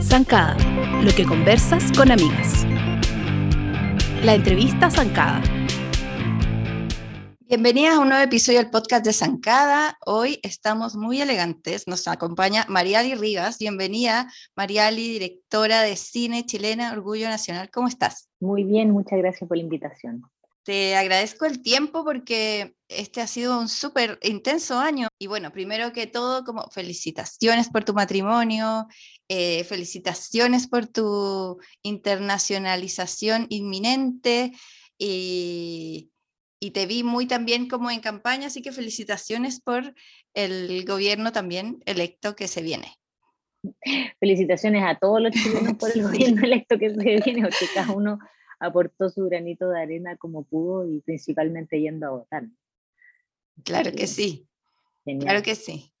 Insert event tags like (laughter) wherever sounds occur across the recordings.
Zancada, lo que conversas con amigas. La entrevista Zancada. Bienvenidas a un nuevo episodio del podcast de Zancada. Hoy estamos muy elegantes. Nos acompaña Mariali Rivas. Bienvenida, Mariali, directora de cine chilena Orgullo Nacional. ¿Cómo estás? Muy bien, muchas gracias por la invitación. Te agradezco el tiempo porque este ha sido un súper intenso año. Y bueno, primero que todo, como felicitaciones por tu matrimonio, eh, felicitaciones por tu internacionalización inminente y, y, te vi muy también como en campaña, así que felicitaciones por el gobierno también electo que se viene. (laughs) Felicitaciones a todos los chilenos por el (laughs) gobierno electo que se viene, porque cada uno aportó su granito de arena como pudo y principalmente yendo a votar. Claro que sí, claro que sí.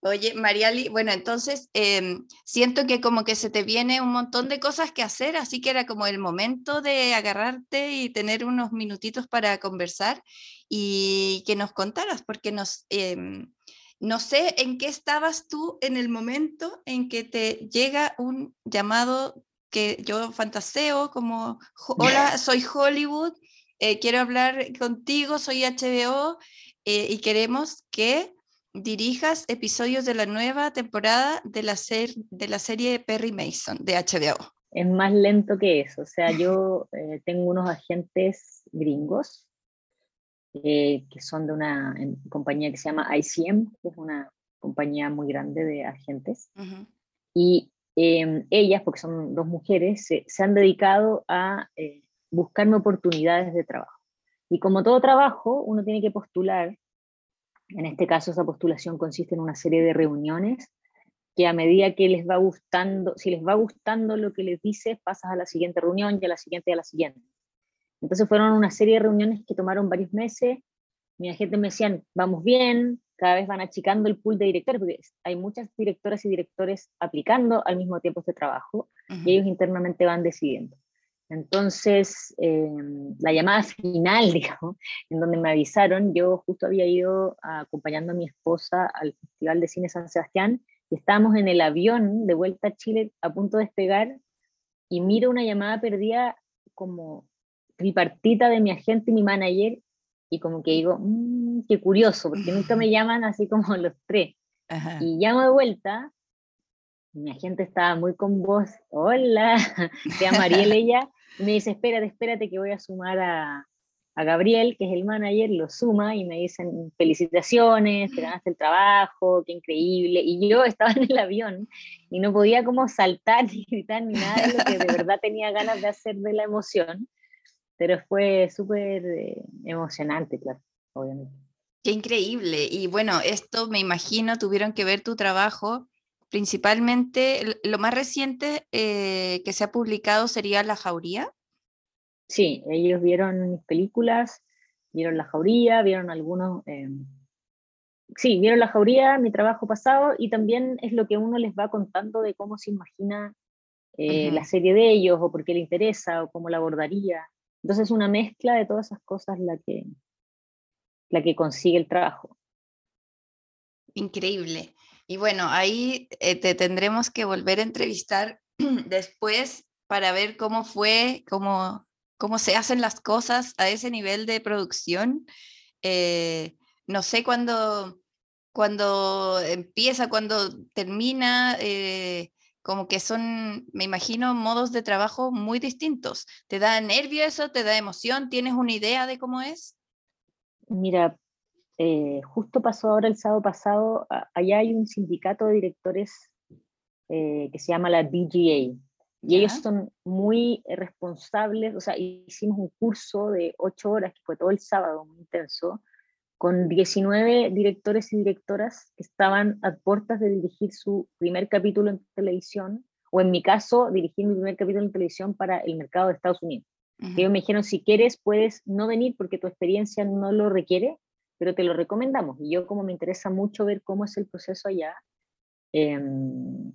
Oye, Mariali, bueno, entonces em, siento que como que se te viene un montón de cosas que hacer, así que era como el momento de agarrarte y tener unos minutitos para conversar y que nos contaras, porque nos, em, no sé en qué estabas tú en el momento en que te llega un llamado que yo fantaseo como, (laughs) hola, soy Hollywood, eh, quiero hablar contigo, soy HBO eh, y queremos que dirijas episodios de la nueva temporada de la, ser, de la serie Perry Mason de HBO. Es más lento que eso, o sea, (laughs) yo eh, tengo unos agentes gringos que son de una compañía que se llama ICM, que es una compañía muy grande de agentes. Y Em, ellas, porque son dos mujeres, se, han dedicado a eh, buscarme oportunidades de trabajo. Y como todo trabajo, uno tiene que postular. En este caso, esa postulación consiste en una serie de reuniones que a medida que les va gustando, si les va gustando lo que les dices, pasas a la siguiente reunión y a la siguiente y a la siguiente. Entonces fueron una serie de reuniones que tomaron varios meses. Mi agente me decían, vamos bien, cada vez van achicando el pool de directores, porque hay muchas directoras y directores aplicando al mismo tiempo este trabajo y ellos internamente van decidiendo. Entonces, em, la llamada final, (laughs) digamos, en donde me avisaron, yo justo había ido acompañando a mi esposa al Festival de Cine San Sebastián y estábamos en el avión de vuelta a Chile a punto de despegar y miro una llamada perdida como tripartita de mi agente y mi manager y como que digo, mmm, qué curioso, porque nunca me (laughs) llaman así como los tres. Y llamo de vuelta, mi agente estaba muy con voz, hola, (laughs) se llama Ariel ella, me dice, espérate, espérate que voy a sumar a, a Gabriel, que es el manager, lo suma y me dicen, felicitaciones, te ganaste el trabajo, qué increíble. Y yo estaba en el avión y no podía como saltar ni gritar ni nada de lo que de verdad tenía ganas de hacer de la emoción pero fue súper eh, emocionante, claro, obviamente. Qué increíble. Y bueno, esto me imagino tuvieron que ver tu trabajo. Principalmente, lo más reciente eh, que se ha publicado sería La Jauría. Sí, ellos vieron mis películas, vieron La Jauría, vieron algunos... Em, sí, vieron La Jauría, mi trabajo pasado, y también es lo que uno les va contando de cómo se imagina eh, la serie de ellos, o por qué le interesa, o cómo la abordaría. Entonces es una mezcla de todas esas cosas la que, la que consigue el trabajo. Increíble. Y bueno, ahí eh, te tendremos que volver a entrevistar (clears throat) después para ver cómo fue, cómo, cómo se hacen las cosas a ese nivel de producción. Eh, no sé cuándo, cuando empieza, cuando termina, eh, como que son, me imagino, modos de trabajo muy distintos. ¿Te da nervio eso? ¿Te da emoción? ¿Tienes una idea de cómo es? Mira, eh, justo pasó ahora el sábado pasado, allá hay un sindicato de directores eh, que se llama la DGA, y ellos son muy responsables, o sea, hicimos un curso de ocho horas, que fue todo el sábado, muy intenso, con 19 directores y directoras que estaban a puertas de dirigir su primer capítulo en televisión, o en mi caso, dirigir mi primer capítulo en televisión para el mercado de Estados Unidos. Ellos me dijeron, si quieres, puedes no venir porque tu experiencia no lo requiere, pero te lo recomendamos. Y yo como me interesa mucho ver cómo es el proceso allá, em,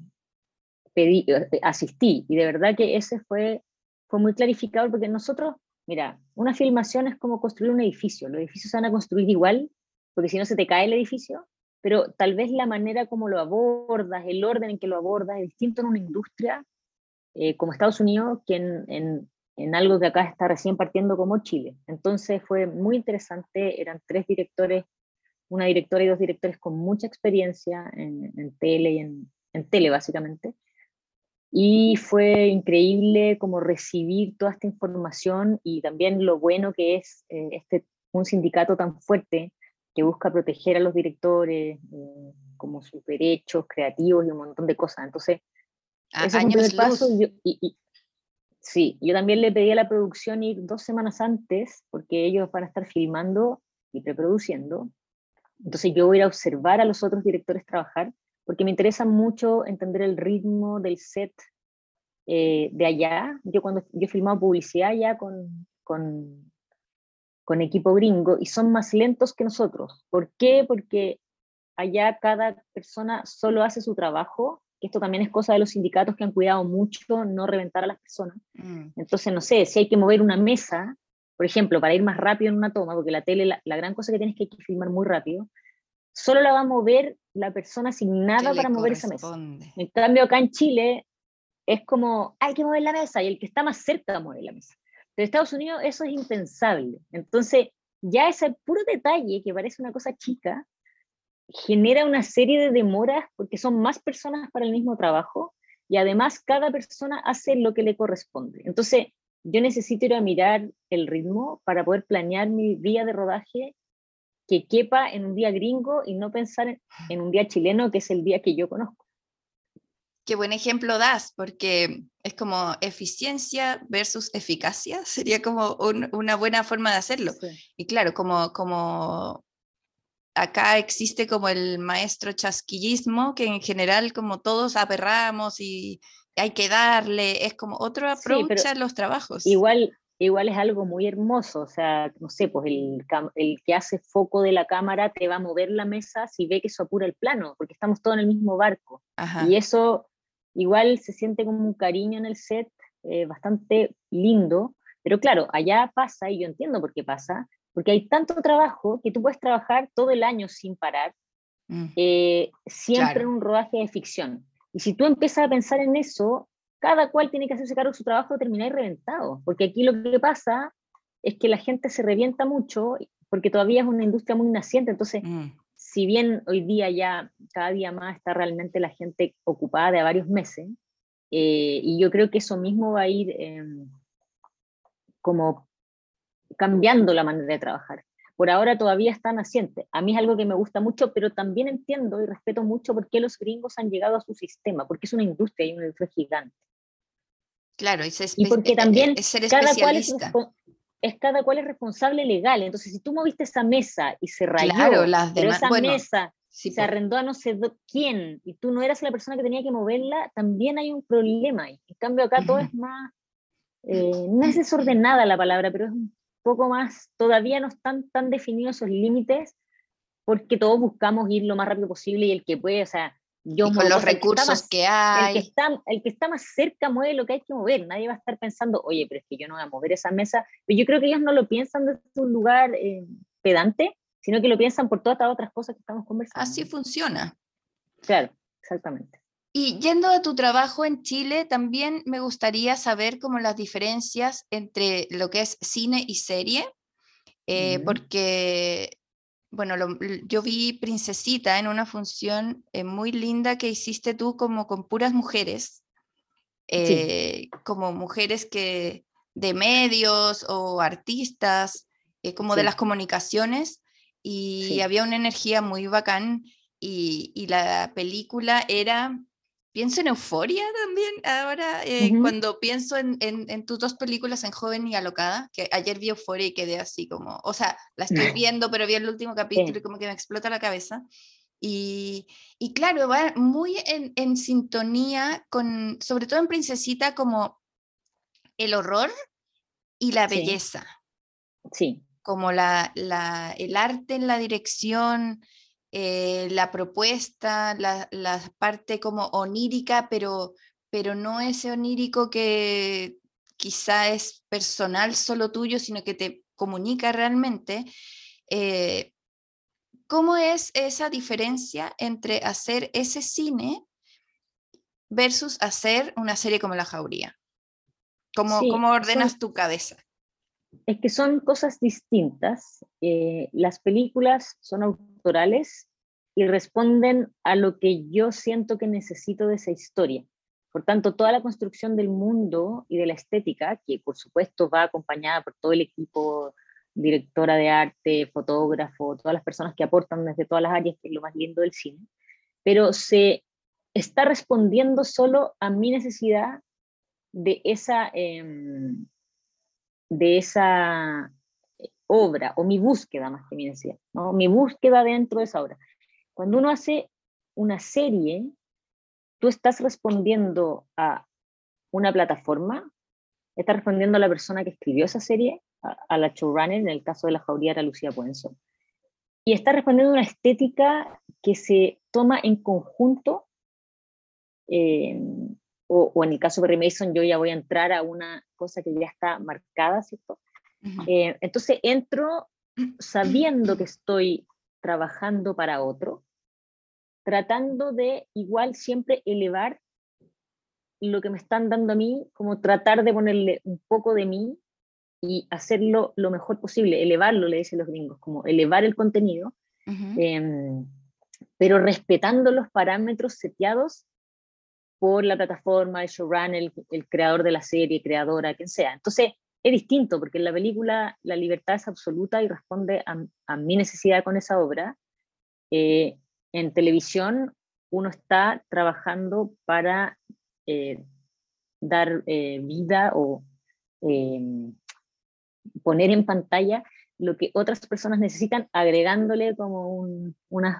pedí, eh, asistí. Y de verdad que ese fue, fue muy clarificador porque nosotros Mira, una filmación es como construir un edificio. Los edificios se van a construir igual porque si no se te cae el edificio, pero tal vez la manera como lo abordas, el orden en que lo abordas es distinto en una industria eh, como Estados Unidos que en, algo que acá está recién partiendo como Chile. Entonces fue muy interesante, eran tres directores, una directora y dos directores con mucha experiencia en, en tele y en, en tele básicamente. Y fue increíble como recibir toda esta información y también lo bueno que es eh, este, un sindicato tan fuerte que busca proteger a los directores, eh, como sus derechos creativos y un montón de cosas. Entonces, ese es un paso. Y, sí, yo también le pedí a la producción ir dos semanas antes, porque ellos van a estar filmando y preproduciendo. Entonces yo voy a ir a observar a los otros directores trabajar porque me interesa mucho entender el ritmo del set eh, de allá. Yo cuando yo he filmado publicidad allá con, con, con, equipo gringo y son más lentos que nosotros. ¿Por qué? Porque allá cada persona solo hace su trabajo, que esto también es cosa de los sindicatos que han cuidado mucho no reventar a las personas. Mm. Entonces, no sé, si hay que mover una mesa, por ejemplo, para ir más rápido en una toma, porque la tele, la, la gran cosa que tienes que, que filmar muy rápido, solo la va a mover la persona sin nada para mover esa mesa. En cambio, acá en Chile es como, hay que mover la mesa y el que está más cerca mueve la mesa. Pero en Estados Unidos eso es impensable. Entonces, ya ese puro detalle, que parece una cosa chica, genera una serie de demoras porque son más personas para el mismo trabajo y además cada persona hace lo que le corresponde. Entonces, yo necesito ir a mirar el ritmo para poder planear mi día de rodaje que quepa en un día gringo y no pensar en un día chileno, que es el día que yo conozco. Qué buen ejemplo das, porque es como eficiencia versus eficacia, (laughs) sería como una buena forma de hacerlo. Y claro, como, como acá existe como el maestro chasquillismo, que en general como todos aperramos y hay que darle, es como otro approach a los trabajos. Igual, igual es algo muy hermoso, o sea, no sé, pues el, el, que hace foco de la cámara te va a mover la mesa si ve que eso apura el plano, porque estamos todos en el mismo barco. Y eso igual se siente como un cariño en el set eh, bastante lindo, pero claro, allá pasa, y yo entiendo por qué pasa, porque hay tanto trabajo que tú puedes trabajar todo el año sin parar, mm. eh, siempre en un rodaje de ficción. Y si tú empiezas a pensar en eso, cada cual tiene que hacerse cargo de su trabajo, terminar reventado. Porque aquí lo que pasa es que la gente se revienta mucho porque todavía es una industria muy naciente. Entonces, mm. si bien hoy día ya cada día más está realmente la gente ocupada de varios meses, eh, y yo creo que eso mismo va a ir em, como cambiando la manera de trabajar. Por ahora todavía está naciente. A mí es algo que me gusta mucho, pero también entiendo y respeto mucho por qué los gringos han llegado a su sistema, porque es una industria y una industria gigante. Claro, y porque también cada cual es, cada cual es responsable legal. Entonces, si tú moviste esa mesa y se rayó, pero esa mesa se arrendó a no sé quién y tú no eras la persona que tenía que moverla, también hay un problema. En cambio, acá todo es más, eh, no es desordenada la palabra, pero es un poco más, todavía no están tan definidos esos límites porque todos buscamos ir lo más rápido posible y el que puede, o sea, con los recursos que, hay. El que, está, el que está más cerca mueve lo que hay que mover. Nadie va a estar pensando, oye, pero es que yo no voy a mover esa mesa. Pero yo creo que ellos no lo piensan desde un lugar eh, pedante, sino que lo piensan por todas las otras cosas que estamos conversando. Así funciona. Claro, exactamente. Y yendo a tu trabajo en Chile, también me gustaría saber cómo las diferencias entre lo que es cine y serie, eh, porque bueno, yo vi Princesita en una función eh, muy linda que hiciste tú como con puras mujeres, eh, como mujeres que de medios o artistas, eh, como de las comunicaciones, y había una energía muy bacán y, y la película era pienso en Euforia también, ahora eh, cuando pienso en, en, tus dos películas, en Joven y Alocada, que ayer vi Euforia y quedé así como, o sea, la estoy viendo, pero vi el último capítulo y como que me explota la cabeza. Y, y claro, va muy en, en, sintonía con, sobre todo en Princesita, como el horror y la belleza. Sí. Como la, la, el arte en la dirección, eh, la propuesta, la, parte como onírica, pero, pero no ese onírico que quizá es personal solo tuyo, sino que te comunica realmente. Eh, ¿cómo es esa diferencia entre hacer ese cine versus hacer una serie como La Jauría? ¿Cómo, ¿cómo ordenas tu cabeza? Es que son cosas distintas. Eh, las películas son y responden a lo que yo siento que necesito de esa historia. Por tanto, toda la construcción del mundo y de la estética, que por supuesto va acompañada por todo el equipo, directora de arte, fotógrafo, todas las personas que aportan desde todas las áreas, que es lo más lindo del cine, pero se está respondiendo solo a mi necesidad de esa, em, de esa eh, obra, o mi búsqueda más que mi ¿no? mi búsqueda dentro de esa obra. Cuando uno hace una serie, tú estás respondiendo a una plataforma, estás respondiendo a la persona que escribió esa serie, a, la showrunner, en el caso de la jauría era Lucía Puenzo, y estás respondiendo a una estética que se toma en conjunto, eh, o, en el caso de Perry Mason yo ya voy a entrar a una cosa que ya está marcada, ¿cierto? Eh, entonces entro (clears throat) sabiendo que estoy trabajando para otro, tratando de igual siempre elevar lo que me están dando a mí, como tratar de ponerle un poco de mí y hacerlo lo mejor posible, elevarlo, le dicen los gringos, como elevar el contenido, em, pero respetando los parámetros seteados por la plataforma, el showrunner, el, creador de la serie, creadora, quien sea. Entonces, es distinto, porque en la película la libertad es absoluta y responde a, mi necesidad con esa obra. Eh, en televisión uno está trabajando para eh, dar eh, vida o poner en pantalla lo que otras personas necesitan, agregándole como unos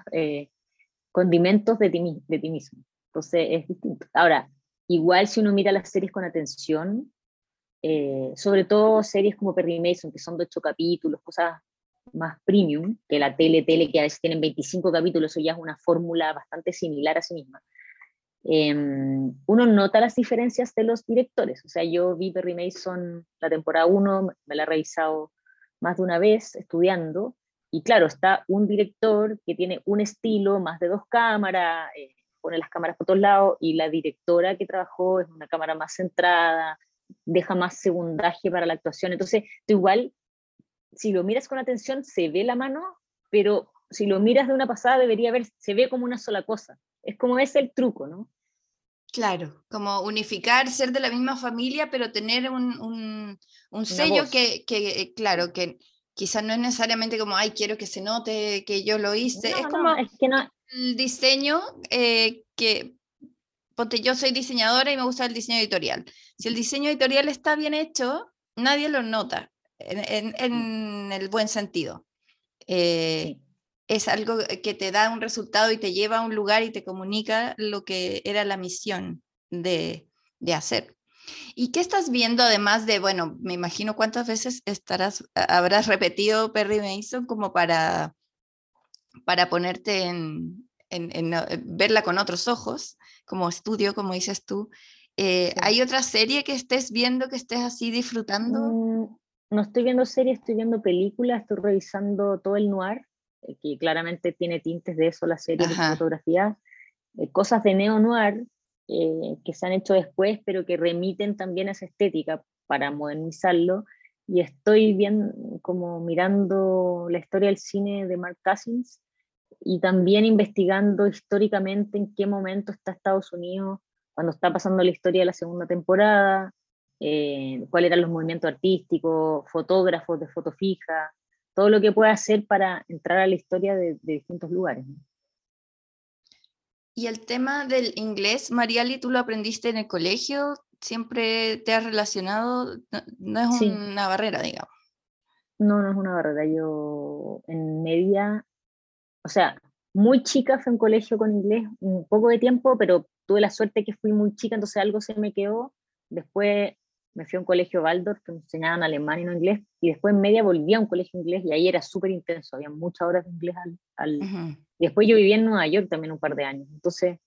condimentos de ti, de ti mismo. Entonces es distinto. Ahora, igual si uno mira las series con atención, eh, sobre todo series como Perry Mason, que son de ocho capítulos, cosas más premium que la tele, tele, que a veces tienen 25 capítulos, eso ya es una fórmula bastante similar a sí misma. Em, uno nota las diferencias de los directores. O sea, yo vi Perry Mason la temporada 1, me la he revisado más de una vez estudiando, y claro, está un director que tiene un estilo, más de dos cámaras, eh, pone las cámaras por todos lados, y la directora que trabajó es una cámara más centrada, deja más segundaje para la actuación. Entonces, tú igual, si lo miras con atención, se ve la mano, pero si lo miras de una pasada, debería ver, se ve como una sola cosa. Es como es el truco, ¿no? Claro, como unificar, ser de la misma familia, pero tener un, un, sello que, que, claro, que quizás no es necesariamente como, ay, quiero que se note que yo lo hice. es como que no. el diseño eh, que ponte, yo soy diseñadora y me gusta el diseño editorial. Si el diseño editorial está bien hecho, nadie lo nota, en, el buen sentido. Eh, es algo que te da un resultado y te lleva a un lugar y te comunica lo que era la misión de, hacer. ¿Y qué estás viendo además de, bueno, me imagino cuántas veces estarás, habrás repetido Perry Mason como para, para ponerte en, en, verla con otros ojos? Como estudio, como dices tú. Eh, ¿Hay otra serie que estés viendo, que estés así disfrutando? Mm, no estoy viendo series, estoy viendo películas, estoy revisando todo el noir, eh, que claramente tiene tintes de eso, la serie de fotografía, eh, cosas de neo-noir que se han hecho después, pero que remiten también a esa estética para modernizarlo. Y estoy bien como mirando la historia del cine de Mark Cousins, y también investigando históricamente en qué momento está Estados Unidos cuando está pasando la historia de la segunda temporada, eh, cuáles eran los movimientos artísticos, fotógrafos de foto fija, todo lo que pueda hacer para entrar a la historia de, distintos lugares. Y el tema del inglés, Mariali, ¿tú lo aprendiste en el colegio? ¿Siempre te has relacionado? No, es una barrera, digamos. No, no es una barrera. Yo en media o sea, muy chica fue un colegio con inglés un poco de tiempo, pero tuve la suerte que fui muy chica, entonces algo se me quedó. Después me fui a un colegio Waldorf que me enseñaban alemán y no inglés, y después en media volví a un colegio inglés y ahí era súper intenso, había muchas horas de inglés al... Después yo viví en Nueva York también un par de años, entonces,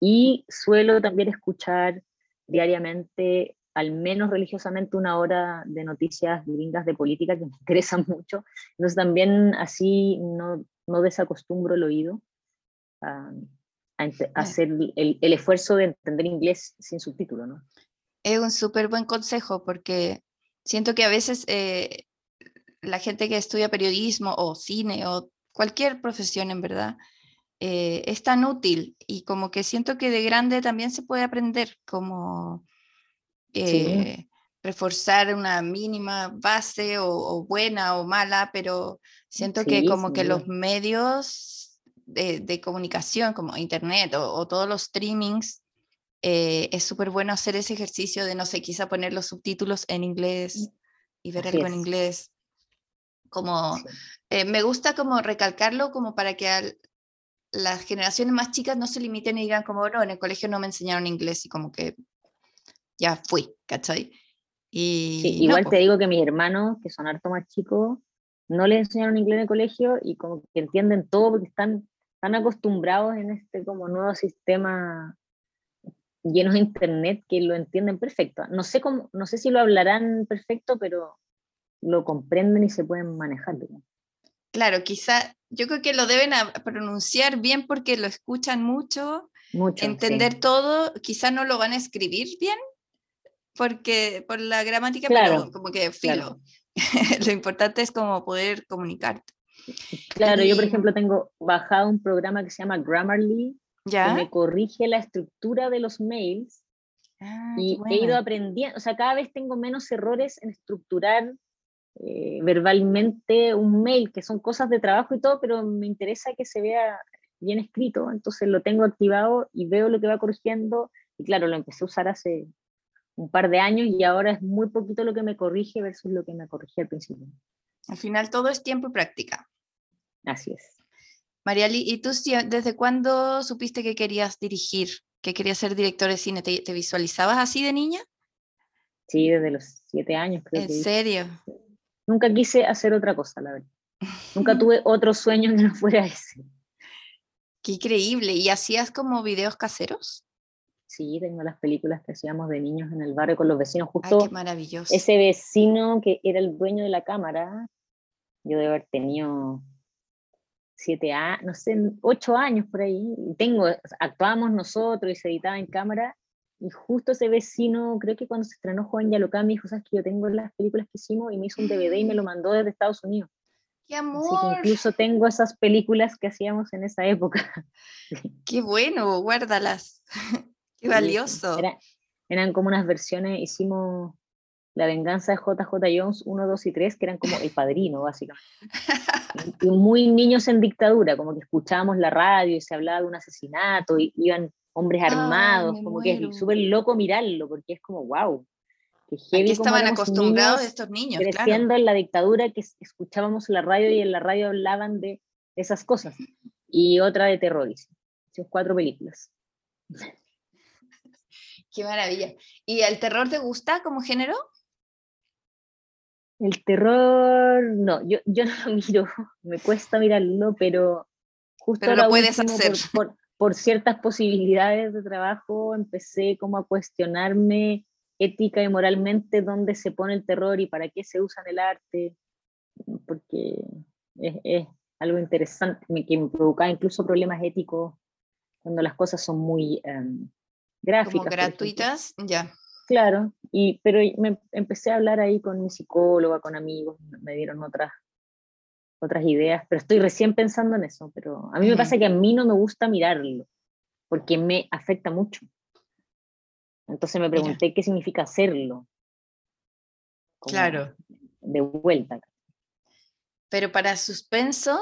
y suelo también escuchar diariamente al menos religiosamente una hora de noticias gringas de política que me (laughs) interesan mucho. Entonces también así no, no desacostumbro el oído a, hacer el, el, esfuerzo de entender inglés sin subtítulo, ¿no? Es un súper buen consejo porque siento que a veces eh, la gente que estudia periodismo o cine o cualquier profesión en verdad, eh, es tan útil y como que siento que de grande también se puede aprender como eh, reforzar una mínima base o, buena o mala, pero siento que como que los medios de, comunicación como internet o, todos los streamings, eh, es súper bueno hacer ese ejercicio de, no sé, quizá poner los subtítulos en inglés y ver algo en inglés. Como, me gusta como recalcarlo como para que al, las generaciones más chicas no se limiten y digan como, no, en el colegio no me enseñaron inglés y como que ya fui, ¿cachai? Y igual te digo que mis hermanos, que son harto más chicos, no les enseñaron inglés en el colegio y como que entienden todo porque están tan acostumbrados en este como nuevo sistema llenos de internet que lo entienden perfecto. No sé cómo, no sé si lo hablarán perfecto, pero lo comprenden y se pueden manejar. Claro, quizá yo creo que lo deben pronunciar bien porque lo escuchan mucho, entender todo, quizá no lo van a escribir bien, porque por la gramática, pero como que filo. (laughs) lo importante es como poder comunicarte. Claro, yo por ejemplo tengo bajado un programa que se llama Grammarly, ¿Ya? que me corrige la estructura de los mails ah, y he ido aprendiendo, o sea, cada vez tengo menos errores en estructurar eh, verbalmente un mail, que son cosas de trabajo y todo, pero me interesa que se vea bien escrito, entonces lo tengo activado y veo lo que va corrigiendo, y claro, lo empecé a usar hace un par de años y ahora es muy poquito lo que me corrige versus lo que me corrigía al principio. Al final todo es tiempo y práctica. Así es. Mariali, ¿y tú desde cuándo supiste que querías dirigir, que querías ser director de cine? ¿Te, visualizabas así de niña? Sí, desde los siete años. Creo ¿En serio? Nunca quise hacer otra cosa, la verdad. (laughs) Nunca tuve otro sueño que no fuera ese. Qué increíble. ¿Y hacías como videos caseros? Sí, tengo las películas que hacíamos de niños en el barrio con los vecinos. Justo Ay, qué maravilloso. Ese vecino que era el dueño de la cámara, yo debo haber tenido siete años, no sé, ocho años por ahí. Tengo, actuábamos nosotros y se editaba en cámara y justo ese vecino, creo que cuando se estrenó Juan Yalocán, me dijo, sabes que yo tengo las películas que hicimos y me hizo un DVD y me lo (gasps) mandó desde Estados Unidos. ¡Qué amor! incluso tengo esas películas que hacíamos en esa época. (laughs) ¡Qué bueno! Guárdalas. (laughs) ¡Qué valioso! eran como unas versiones, hicimos La venganza de JJ Jones 1, 2 y 3, que eran como el padrino, básicamente. (laughs) y muy niños en dictadura, como que escuchábamos la radio y se hablaba de un asesinato, y iban hombres armados, como que es súper loco mirarlo, porque es como, wow. Que estaban acostumbrados estos niños. Creciendo en la dictadura que escuchábamos la radio y en la radio hablaban de esas cosas. Y otra de terrorismo. Son cuatro películas. Qué maravilla. ¿Y el terror te gusta como género? El terror, no, yo, yo no lo (laughs) miro, me cuesta mirarlo, pero justo pero lo puedes hacer por ciertas posibilidades de trabajo empecé como a cuestionarme ética y moralmente dónde se pone el terror y para qué se usa en el arte, porque es, algo interesante que me provoca incluso problemas éticos cuando las cosas son muy um, gráficas. Como gratuitas, ya. Claro, y, pero me empecé a hablar ahí con mi psicóloga, con amigos, me dieron otras otras ideas, pero estoy recién pensando en eso, pero a mí me pasa que a mí no me gusta mirarlo, porque me afecta mucho. Entonces me pregunté qué significa hacerlo. claro. De vuelta. Pero para suspenso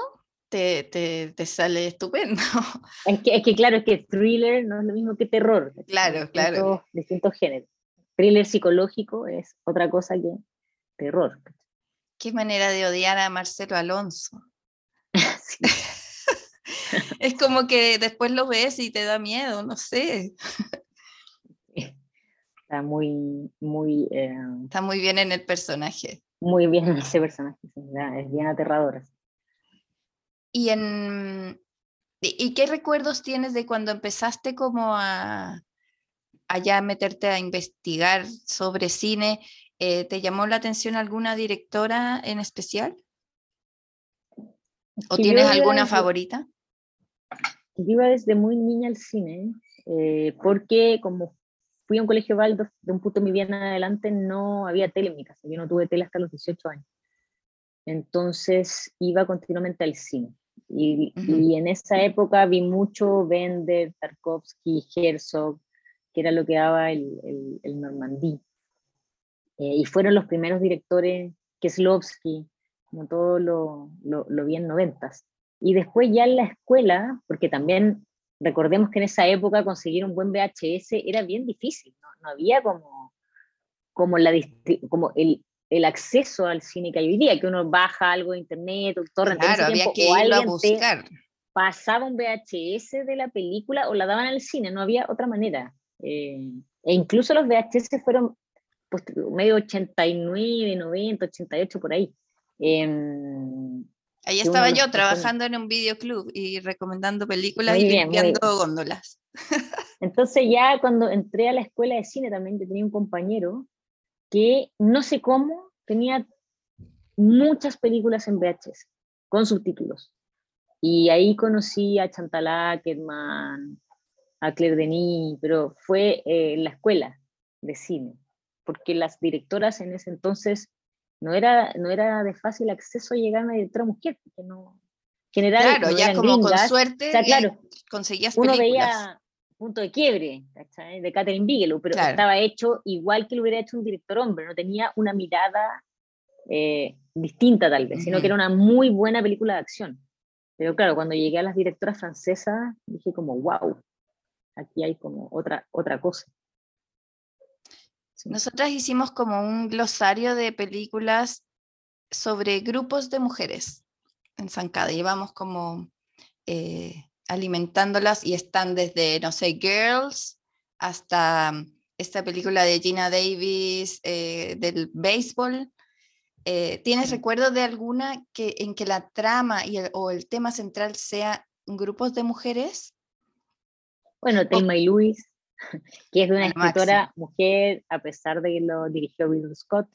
te, te, te, sale estupendo. (laughs) Es que, es que claro, es que thriller no es lo mismo que terror. Claro, claro. Distintos géneros. Thriller psicológico es otra cosa que terror. Qué manera de odiar a Marcelo Alonso. (laughs) (laughs) es como que después lo ves y te da miedo, no sé. Está muy, muy... Eh, Está muy bien en el personaje. Muy bien en ese personaje, es bien aterrador. ¿Y, en, ¿Y qué recuerdos tienes de cuando empezaste como a, meterte a investigar sobre cine, eh, ¿te llamó la atención alguna directora en especial? ¿O tienes alguna favorita? Yo iba desde muy niña al cine, eh, porque como fui a un colegio Waldorf, de un punto de mi vida en adelante no había tele en mi casa, yo no tuve tele hasta los 18 años. Entonces iba continuamente al cine. Y, en esa época vi mucho Bender, Tarkovsky, Herzog, que era lo que daba el, el, Normandí. Eh, y fueron los primeros directores, Keslovsky, como todo lo, lo, lo vi en noventas. Y después ya en la escuela, porque también recordemos que en esa época conseguir un buen VHS era bien difícil, no, no había como, como, la, como el, el acceso al cine que hay hoy día, que uno baja algo de internet, o torrent, claro, había que irlo a buscar. Pasaba un VHS de la película o la daban al cine, no había otra manera. Eh, e incluso los VHS fueron pues, medio 89, 90, 88 por ahí. Em, ahí estaba yo trabajando en un videoclub y recomendando películas y limpiando góndolas. (laughs) Entonces ya cuando entré a la escuela de cine también yo tenía un compañero que no sé cómo tenía muchas películas en VHS con subtítulos. Y ahí conocí a Chantal Ackerman, a Claire Denis, pero fue eh, en la escuela de cine, porque las directoras en ese entonces no era, no era de fácil acceso llegar a una directora mujer, porque no... General, claro, ya como con suerte claro, conseguías películas. Uno veía punto de quiebre de Catherine Bigelow, pero estaba hecho igual que lo hubiera hecho un director hombre, no tenía una mirada eh, distinta tal vez, sino que era una muy buena película de acción. Pero claro, cuando llegué a las directoras francesas, dije como, wow, aquí hay como otra, otra cosa. Nosotras hicimos como un glosario de películas sobre grupos de mujeres en Zancada. Llevamos como eh, alimentándolas y están desde, no sé, Girls hasta mm, esta película de Gina Davis eh, del béisbol. Eh, ¿Tienes recuerdo de alguna que, en que la trama y o el tema central sea grupos de mujeres? Bueno, Thelma y Luis, (laughs) que es de una escritora mujer, a pesar de que lo dirigió Bill Scott,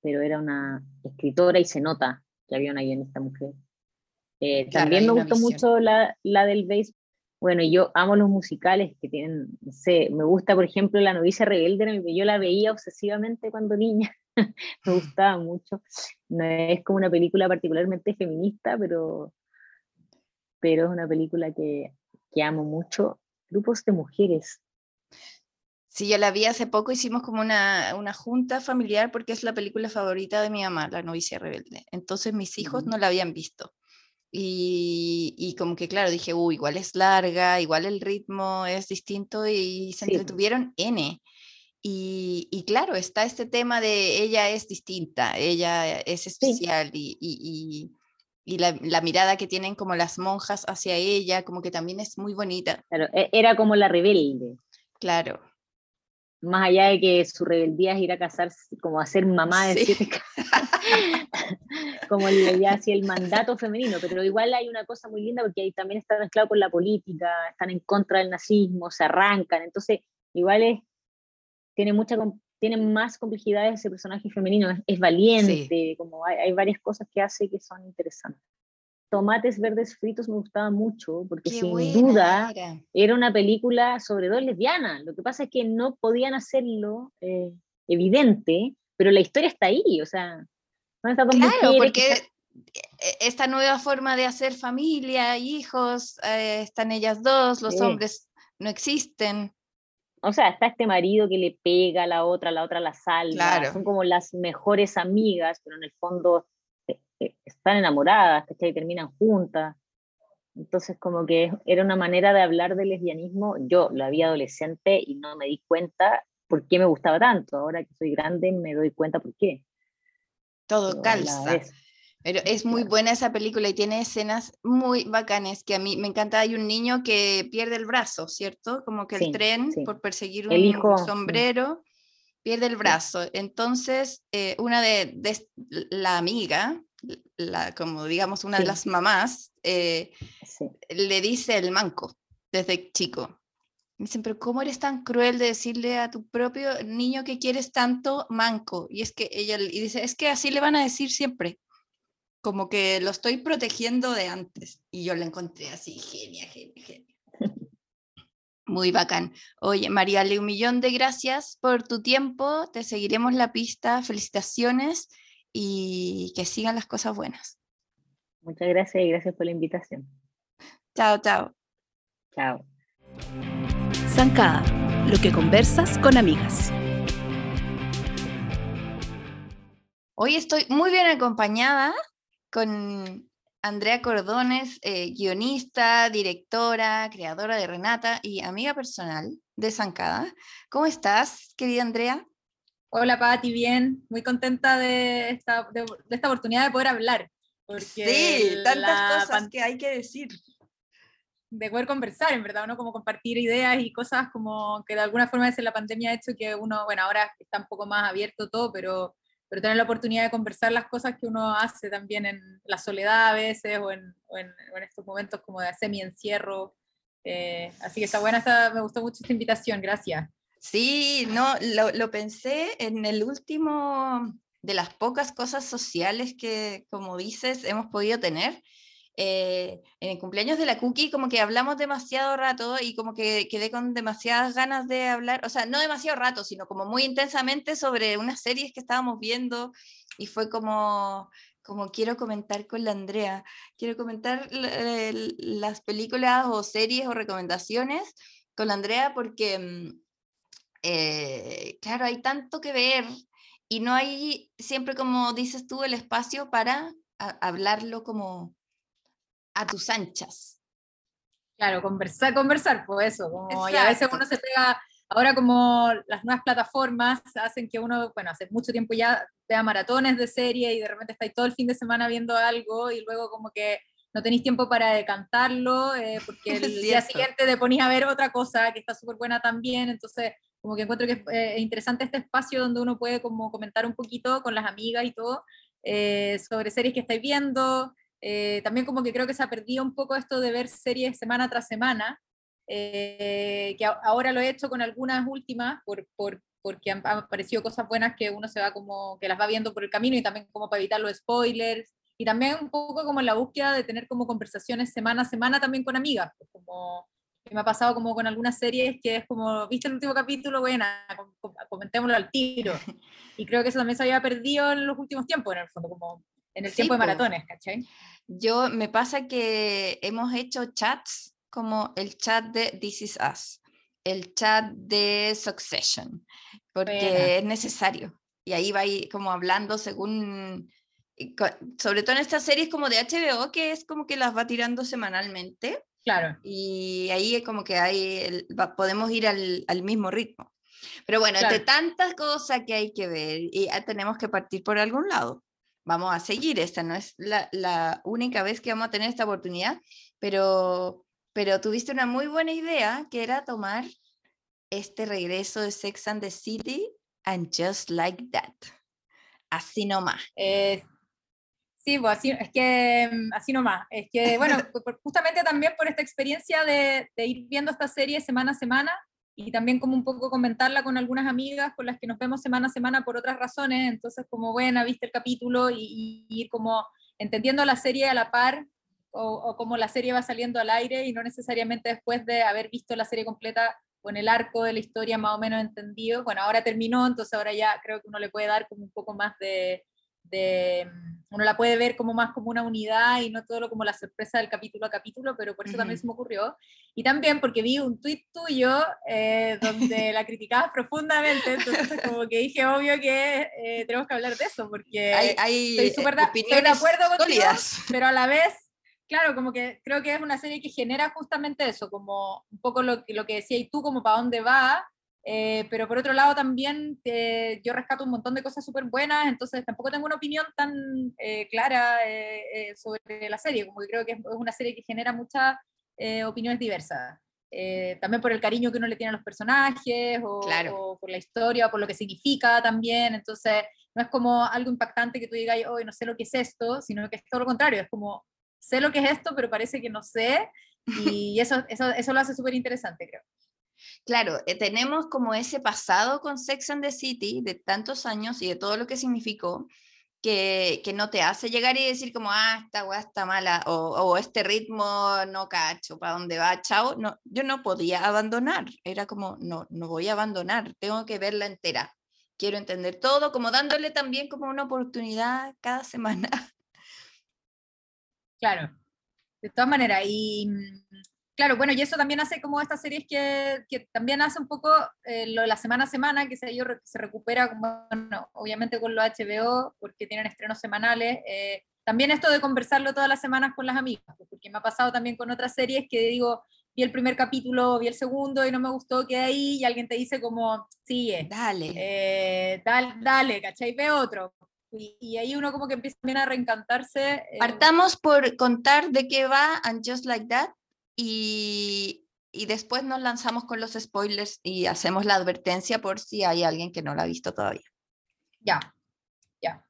pero era una escritora y se nota que había una guionista mujer. Eh, también me gustó mucho la, la del bass. Bueno, yo amo los musicales que tienen, no sé, me gusta, por ejemplo, La novicia rebelde, yo la veía obsesivamente cuando niña, (laughs) me gustaba mucho. No es como una película particularmente feminista, pero, pero es una película que, que amo mucho. Grupos de mujeres, Sí, yo la vi hace poco, hicimos como una, una, junta familiar porque es la película favorita de mi mamá, La novicia rebelde. Entonces mis hijos no la habían visto. Y, como que, claro, dije, uy, igual es larga, igual el ritmo es distinto y se entretuvieron N. Y, y, claro, está este tema de ella es distinta, ella es especial y, y, y la, la, mirada que tienen como las monjas hacia ella, como que también es muy bonita. Claro, e, era como la rebelde. Claro, más allá de que su rebeldía es ir a casarse, como a ser mamá de siete (laughs) como ya hacía el mandato femenino, pero igual hay una cosa muy linda porque ahí también está mezclado con la política, están en contra del nazismo, se arrancan, entonces igual es, tiene mucha tiene más complejidades ese personaje femenino, es, valiente, como hay, hay varias cosas que hace que son interesantes tomates verdes fritos me gustaba mucho, porque sin duda era. una película sobre dos lesbianas. Lo que pasa es que no podían hacerlo eh, evidente, pero la historia está ahí, o sea, claro, porque e, esta nueva forma de hacer familia, hijos, eh, están ellas dos, los hombres no existen. O sea, está este marido que le pega a la otra, la otra la salva, son como las mejores amigas, pero en el fondo están enamoradas, que terminan juntas. Entonces, como que era una manera de hablar de lesbianismo. Yo lo había adolescente y no me di cuenta por qué me gustaba tanto. Ahora que soy grande me doy cuenta por qué. Todo calza. Pero es muy buena esa película y tiene escenas muy bacanes que a mí me encanta. Hay un niño que pierde el brazo, ¿cierto? Como que el tren por perseguir un sombrero pierde el brazo. Entonces, eh, una de, de, la amiga la, como digamos una de las mamás, eh, le dice el manco desde chico. Me dicen, pero ¿cómo eres tan cruel de decirle a tu propio niño que quieres tanto manco? Y es que ella y dice, es que así le van a decir siempre. Como que lo estoy protegiendo de antes. Y yo le encontré así, genia, genia, genia. Muy bacán. Oye, Mariale, un millón de gracias por tu tiempo. Te seguiremos la pista. Felicitaciones y que sigan las cosas buenas. Muchas gracias y gracias por la invitación. Chao, chao. Chao. Zancada, lo que conversas con amigas. Hoy estoy muy bien acompañada con Andrea Cordones, eh, guionista, directora, creadora de Renata y amiga personal de Zancada. ¿Cómo estás, querida Andrea? Hola, Pati, bien. Muy contenta de esta, de, esta oportunidad de poder hablar. Porque sí, tantas cosas que hay que decir. De poder conversar, en verdad, ¿no? Como compartir ideas y cosas como que de alguna forma desde la pandemia ha hecho que uno, bueno, ahora está un poco más abierto todo, pero pero tener la oportunidad de conversar las cosas que uno hace también en la soledad a veces o en, o en, estos momentos como de semi-encierro. Eh, así que está buena, está, me gustó mucho esta invitación, gracias. Sí, no, lo, pensé en el último de las pocas cosas sociales que, como dices, hemos podido tener. Eh, en el cumpleaños de la Cookie como que hablamos demasiado rato y como que quedé con demasiadas ganas de hablar, o sea, no demasiado rato, sino como muy intensamente sobre unas series que estábamos viendo y fue como, como quiero comentar con la Andrea, quiero comentar las películas o series o recomendaciones con la Andrea porque, mm, eh, claro, hay tanto que ver y no hay siempre, como dices tú, el espacio para hablarlo como a tus anchas. Claro, conversar, conversar, pues eso, como, y a veces uno se pega, ahora como las nuevas plataformas hacen que uno, bueno, hace mucho tiempo ya vea maratones de serie y de repente estáis todo el fin de semana viendo algo y luego como que no tenéis tiempo para decantarlo, eh, porque (laughs) el día siguiente te ponís a ver otra cosa que está súper buena también, entonces como que encuentro que es eh, interesante este espacio donde uno puede como comentar un poquito con las amigas y todo eh, sobre series que estáis viendo, eh, también como que creo que se ha perdido un poco esto de ver series semana tras semana, eh, que ahora lo he hecho con algunas últimas, por, por, porque han, aparecido cosas buenas que uno se va como, que las va viendo por el camino y también como para evitar los spoilers, y también un poco como la búsqueda de tener como conversaciones semana a semana también con amigas, pues como que me ha pasado como con algunas series que es como, ¿viste el último capítulo? Bueno, comentémoslo al tiro. (laughs) Y creo que eso también se había perdido en los últimos tiempos, en el fondo, como en el tiempo de maratones, ¿cachai? Yo me pasa que hemos hecho chats como el chat de This Is Us, el chat de Succession, porque es necesario. Y ahí va como hablando según, sobre todo en estas series como de HBO, que es como que las va tirando semanalmente. Claro. Y ahí es como que hay, podemos ir al, al, mismo ritmo. Pero bueno, entre tantas cosas que hay que ver, y ya tenemos que partir por algún lado vamos a seguir. Esta no es la, única vez que vamos a tener esta oportunidad, pero, pero tuviste una muy buena idea que era tomar este regreso de Sex and the City and Just Like That. Así nomás. Eh, sí, pues así, es que mm, así nomás. Es que, bueno, (laughs) justamente también por esta experiencia de, de ir viendo esta serie semana a semana, y también como un poco comentarla con algunas amigas con las que nos vemos semana a semana por otras razones, entonces como buena, viste el capítulo y, ir como entendiendo la serie a la par o, o como la serie va saliendo al aire y no necesariamente después de haber visto la serie completa con el arco de la historia más o menos entendido. Bueno, ahora terminó, entonces ahora ya creo que uno le puede dar como un poco más de, de, mm, uno la puede ver como más como una unidad y no todo como la sorpresa del capítulo a capítulo, pero por eso también se me ocurrió. Y también porque vi un tuit tuyo eh, donde la criticabas (laughs) profundamente, entonces como que dije, obvio que eh, tenemos que hablar de eso, porque hay, estoy súper de, de, acuerdo contigo, pero a la vez claro, como que creo que es una serie que genera justamente eso, como un poco lo, lo que decías tú, como para dónde va, eh, pero por otro lado también eh, yo rescato un montón de cosas súper buenas, entonces tampoco tengo una opinión tan eh, clara sobre la serie, como que creo que es una serie que genera muchas opiniones diversas. también por el cariño que uno le tiene a los personajes, o, o, por la historia, o por lo que significa también, entonces no es como algo impactante que tú digas, hoy no sé lo que es esto, sino que es todo lo contrario, es como, sé lo que es esto, pero parece que no sé, y (laughs) eso, eso, eso lo hace súper interesante, creo. Claro, eh, tenemos como ese pasado con Sex and the City de tantos años y de todo lo que significó, que, que, no te hace llegar y decir como, ah, esta weá está mala, o, o, este ritmo no cacho, ¿para dónde va? Chao. No, yo no podía abandonar, era como, no, no voy a abandonar, tengo que verla entera. Quiero entender todo, como dándole también como una oportunidad cada semana. Claro, de todas maneras, y Claro, bueno, y eso también hace como estas series que, que también hace un poco eh, lo de la semana a semana, que se, se recupera, bueno, obviamente con los HBO, porque tienen estrenos semanales. Eh, también esto de conversarlo todas las semanas con las amigas, pues, porque me ha pasado también con otras series que digo, vi el primer capítulo, vi el segundo y no me gustó, que ahí, y alguien te dice como, sigue. Dale. Eh, dale, dale, ¿cachai? Ve otro. Y, y, ahí uno como que empieza también a reencantarse. Partamos por contar de qué va And Just Like That y, después nos lanzamos con los spoilers y hacemos la advertencia por si hay alguien que no la ha visto todavía. Ya, ya.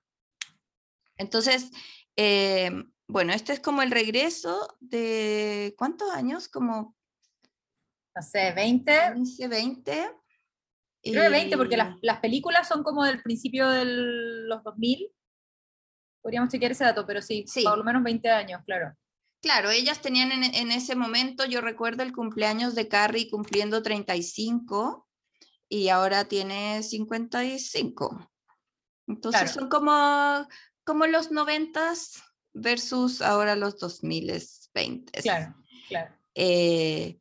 Entonces, eh, bueno, este es como el regreso de, ¿cuántos años? Como... No sé, 20. 15, 20. Creo que 20, porque las, las, películas son como del principio de los 2000. Podríamos chequear ese dato, pero sí, sí, por lo menos 20 años, claro. Claro, ellas tenían en, ese momento, yo recuerdo el cumpleaños de Carrie cumpliendo 35 y ahora tiene 55. Entonces son como, como los 90 versus ahora los 2020. Claro, claro. Eh,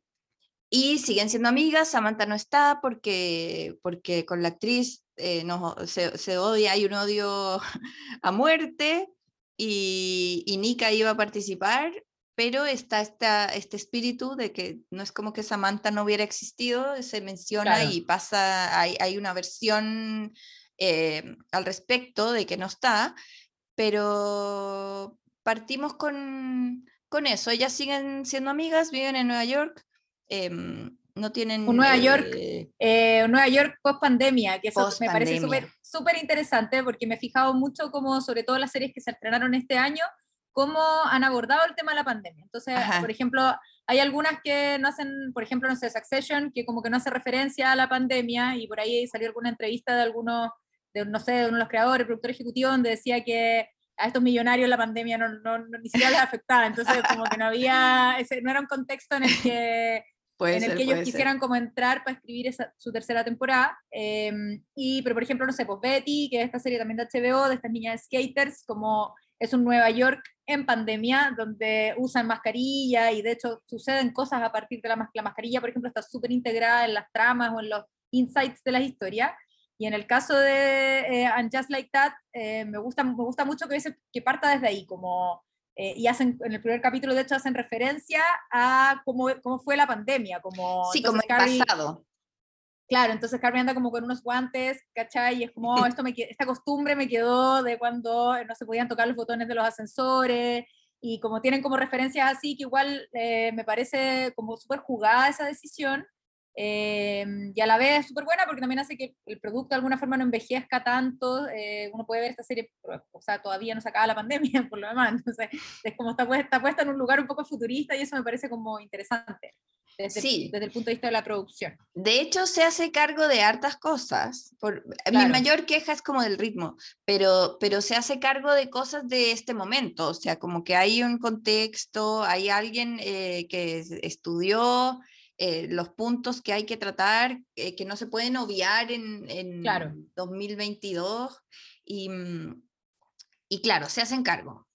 y siguen siendo amigas, Samantha no está porque, porque con la actriz eh, no, se, se, odia, hay un odio (laughs) a muerte y, y Nika iba a participar pero está esta, este espíritu de que no es como que Samantha no hubiera existido, se menciona y pasa, hay, hay una versión eh, al respecto de que no está, pero partimos con, con, eso, ellas siguen siendo amigas, viven en Nueva York. Em, no tienen... Un Nueva York, eh, eh, Nueva York post pandemia, que eso me parece súper interesante porque me he fijado mucho como sobre todo las series que se estrenaron este año, cómo han abordado el tema de la pandemia. Entonces, por ejemplo, hay algunas que no hacen, por ejemplo, no sé, Succession, que como que no hace referencia a la pandemia, y por ahí salió alguna entrevista de algunos, de, no sé, de uno de los creadores, productor ejecutivo, donde decía que a estos millonarios la pandemia no, no, ni siquiera les afectaba, entonces (laughs) como que no había, ese, no era un contexto en el que... en el que ellos quisieran como entrar para escribir esa, su tercera temporada. Em, y, pero por ejemplo, no sé, pues Betty, que es esta serie también de HBO, de estas niñas skaters, como es un Nueva York en pandemia, donde usan mascarilla y de hecho suceden cosas a partir de la, la mascarilla, por ejemplo, está súper integrada en las tramas o en los insights de las historias. Y en el caso de eh, And Just Like That, eh, me, gusta, me gusta mucho que, que parta desde ahí, como, eh, y hacen, en el primer capítulo de hecho hacen referencia a cómo, cómo fue la pandemia. Como, sí, como el pasado. Claro, entonces Carmen anda como con unos guantes, ¿cachai? Y es como, oh, (laughs) esto me, esta costumbre me quedó de cuando no se podían tocar los botones de los ascensores, y como tienen como referencias así, que igual eh, me parece como súper jugada esa decisión, eh, y a la vez súper buena porque también hace que el producto de alguna forma no envejezca tanto, eh, uno puede ver esta serie, o sea, todavía no se acaba la pandemia (laughs) por lo demás, entonces es como está está puesta en un lugar un poco futurista y eso me parece como interesante desde, sí. desde el punto de vista de la producción. De hecho, se hace cargo de hartas cosas. Por, Mi mayor queja es como del ritmo, pero, pero se hace cargo de cosas de este momento, o sea, como que hay un contexto, hay alguien eh, que estudió eh, los puntos que hay que tratar, eh, que no se pueden obviar en, en claro. 2022, y, mm, y claro, se hacen cargo.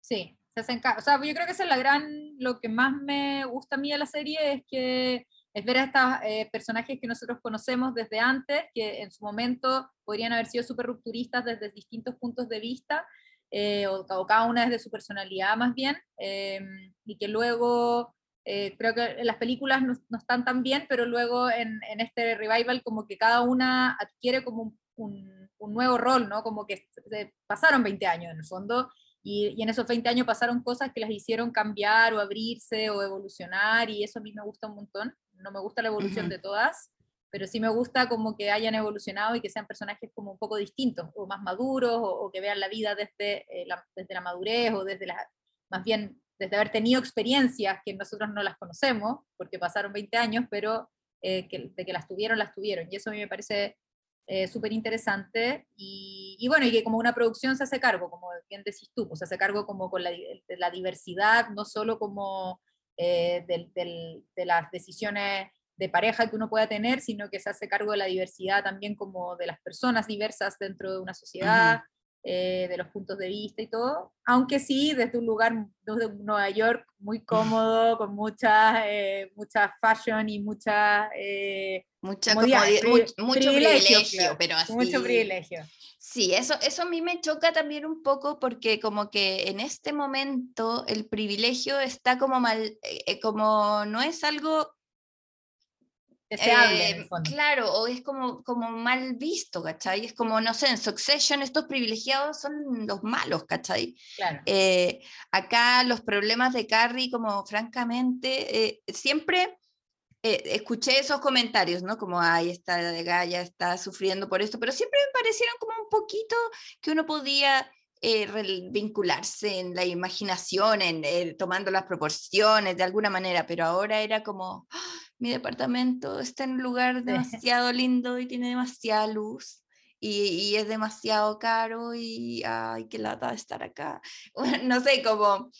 Sí, O sea, yo creo que es la gran, lo que más me gusta a mí de la serie es que es ver a estos eh, personajes que nosotros conocemos desde antes, que en su momento podrían haber sido súper rupturistas desde distintos puntos de vista, eh, o, cada una desde su personalidad más bien, em, y que luego eh, creo que las películas no, están tan bien, pero luego en, en, este revival como que cada una adquiere como un, un, un nuevo rol, ¿no? Como que pasaron 20 años en el fondo y, en esos 20 años pasaron cosas que las hicieron cambiar o abrirse o evolucionar y eso a mí me gusta un montón. No me gusta la evolución de todas, pero sí me gusta como que hayan evolucionado y que sean personajes como un poco distintos o más maduros o, que vean la vida desde, eh, la, desde la madurez o desde la, más bien desde haber tenido experiencias que nosotros no las conocemos porque pasaron 20 años, pero eh, que, de que las tuvieron, las tuvieron. Y eso a mí me parece eh, súper interesante. Y, bueno, y que como una producción se hace cargo, como bien decís tú, pues se hace cargo como con la, de la diversidad, no solo como eh, de las decisiones de pareja que uno pueda tener, sino que se hace cargo de la diversidad también como de las personas diversas dentro de una sociedad. Eh, de los puntos de vista y todo, aunque sí desde un lugar, desde Nueva York, muy cómodo, con mucha, eh, mucha fashion y mucha... Eh, mucha comodidad, mucho, privilegio, pero así. Mucho privilegio. Sí, eso, eso a mí me choca también un poco porque como que en este momento el privilegio está como mal, como no es algo eh, claro, o es como, como mal visto, ¿cachai? Es como, no sé, en Succession estos privilegiados son los malos, ¿cachai? Claro. Eh, acá los problemas de Carrie, como francamente, eh, siempre escuché esos comentarios, ¿no? Como, ay, esta de Gaia está sufriendo por esto, pero siempre me parecieron como un poquito que uno podía vincularse en la imaginación, en, tomando las proporciones de alguna manera, pero ahora era como, mi departamento está en un lugar (laughs) demasiado lindo y tiene demasiada luz. Y, es demasiado caro y ay, qué lata estar acá. (laughs) no sé, como,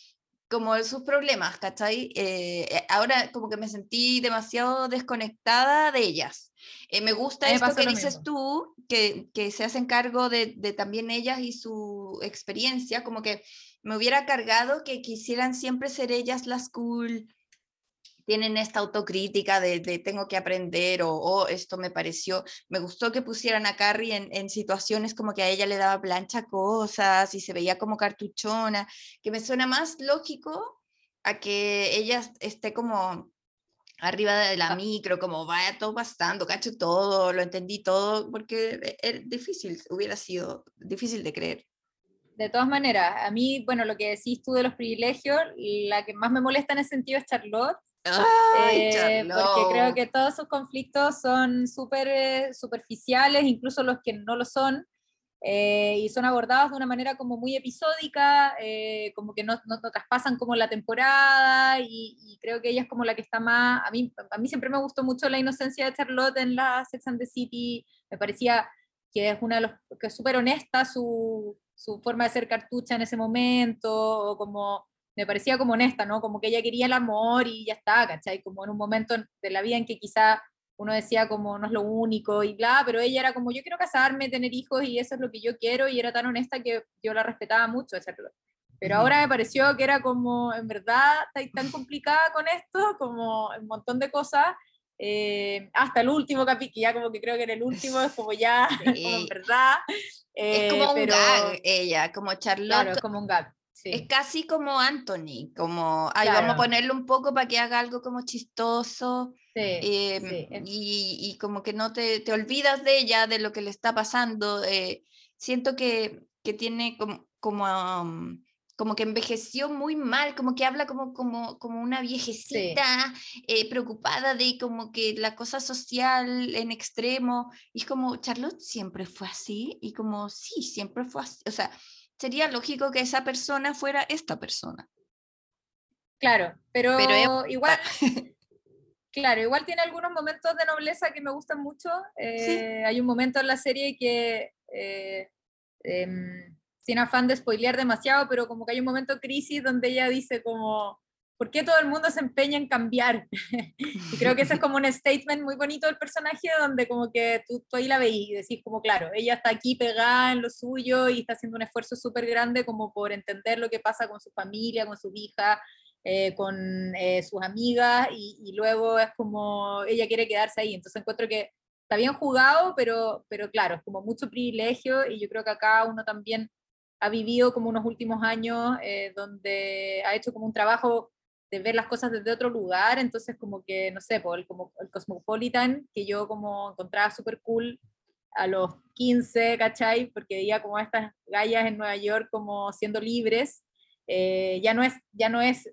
como sus problemas, ¿cachai? Eh, eh, ahora como que me sentí demasiado desconectada de ellas. Eh, me gusta esto que dices tú, que, que, se hacen cargo de, de, también ellas y su experiencia, como que me hubiera cargado que quisieran siempre ser ellas las cool, tienen esta autocrítica de, tengo que aprender o oh, esto me pareció, me gustó que pusieran a Carrie en, situaciones como que a ella le daba plancha cosas y se veía como cartuchona, que me suena más lógico a que ella esté como arriba de la ah. micro, como vaya todo bastando, cacho todo, lo entendí todo, porque e, es difícil, hubiera sido difícil de creer. De todas maneras, a mí, bueno, lo que decís tú de los privilegios, la que más me molesta en ese sentido es Charlotte, eh, porque creo que todos sus conflictos son súper eh, superficiales, incluso los que no lo son, eh, y son abordados de una manera como muy episódica, como que no, no, traspasan como la temporada, y, creo que ella es como la que está más, a mí, a mí siempre me gustó mucho la inocencia de Charlotte en la Sex and the City, me parecía que es una de los, que es súper honesta su, su forma de ser cartucha en ese momento, o como me parecía como honesta, ¿no? Como que ella quería el amor y ya está, ¿cachai? Como en un momento de la vida en que quizá uno decía como no es lo único y bla, pero ella era como yo quiero casarme, tener hijos y eso es lo que yo quiero y era tan honesta que yo la respetaba mucho. Pero ahora me pareció que era como, en verdad, está tan complicada con esto, como un montón de cosas, eh, hasta el último capítulo, ya como que creo que en el último es como ya, (laughs) como en verdad. es como un gag ella, como Charlotte. Claro, es como un gag. Es casi como Anthony, como, ay, vamos a ponerlo un poco para que haga algo como chistoso. Em, y, como que no te, te, olvidas de ella, de lo que le está pasando. Eh, siento que, que, tiene como, como, como, que envejeció muy mal, como que habla como, como, como una viejecita eh, preocupada de como que la cosa social en extremo. Y es como, Charlotte siempre fue así, y como, sí, siempre fue así. O sea, sería lógico que esa persona fuera esta persona. Claro, pero, igual, (laughs) claro, igual tiene algunos momentos de nobleza que me gustan mucho. Eh, hay un momento en la serie que, eh, em, sin afán de spoilear demasiado, pero como que hay un momento de crisis donde ella dice como, ¿por qué todo el mundo se empeña en cambiar? (laughs) y creo que ese es como un statement muy bonito del personaje, donde como que tú, ahí la veís y decís como, claro, ella está aquí pegada en lo suyo y está haciendo un esfuerzo súper grande como por entender lo que pasa con su familia, con su hija, eh, con eh, sus amigas, y, y, luego es como, ella quiere quedarse ahí. Entonces encuentro que está bien jugado, pero, pero claro, es como mucho privilegio y yo creo que acá uno también ha vivido como unos últimos años eh, donde ha hecho como un trabajo de ver las cosas desde otro lugar, entonces como que, no sé, el, como el Cosmopolitan, que yo como encontraba súper cool a los 15, ¿cachai? Porque veía como estas gallas en Nueva York como siendo libres, eh, ya no es, ya no es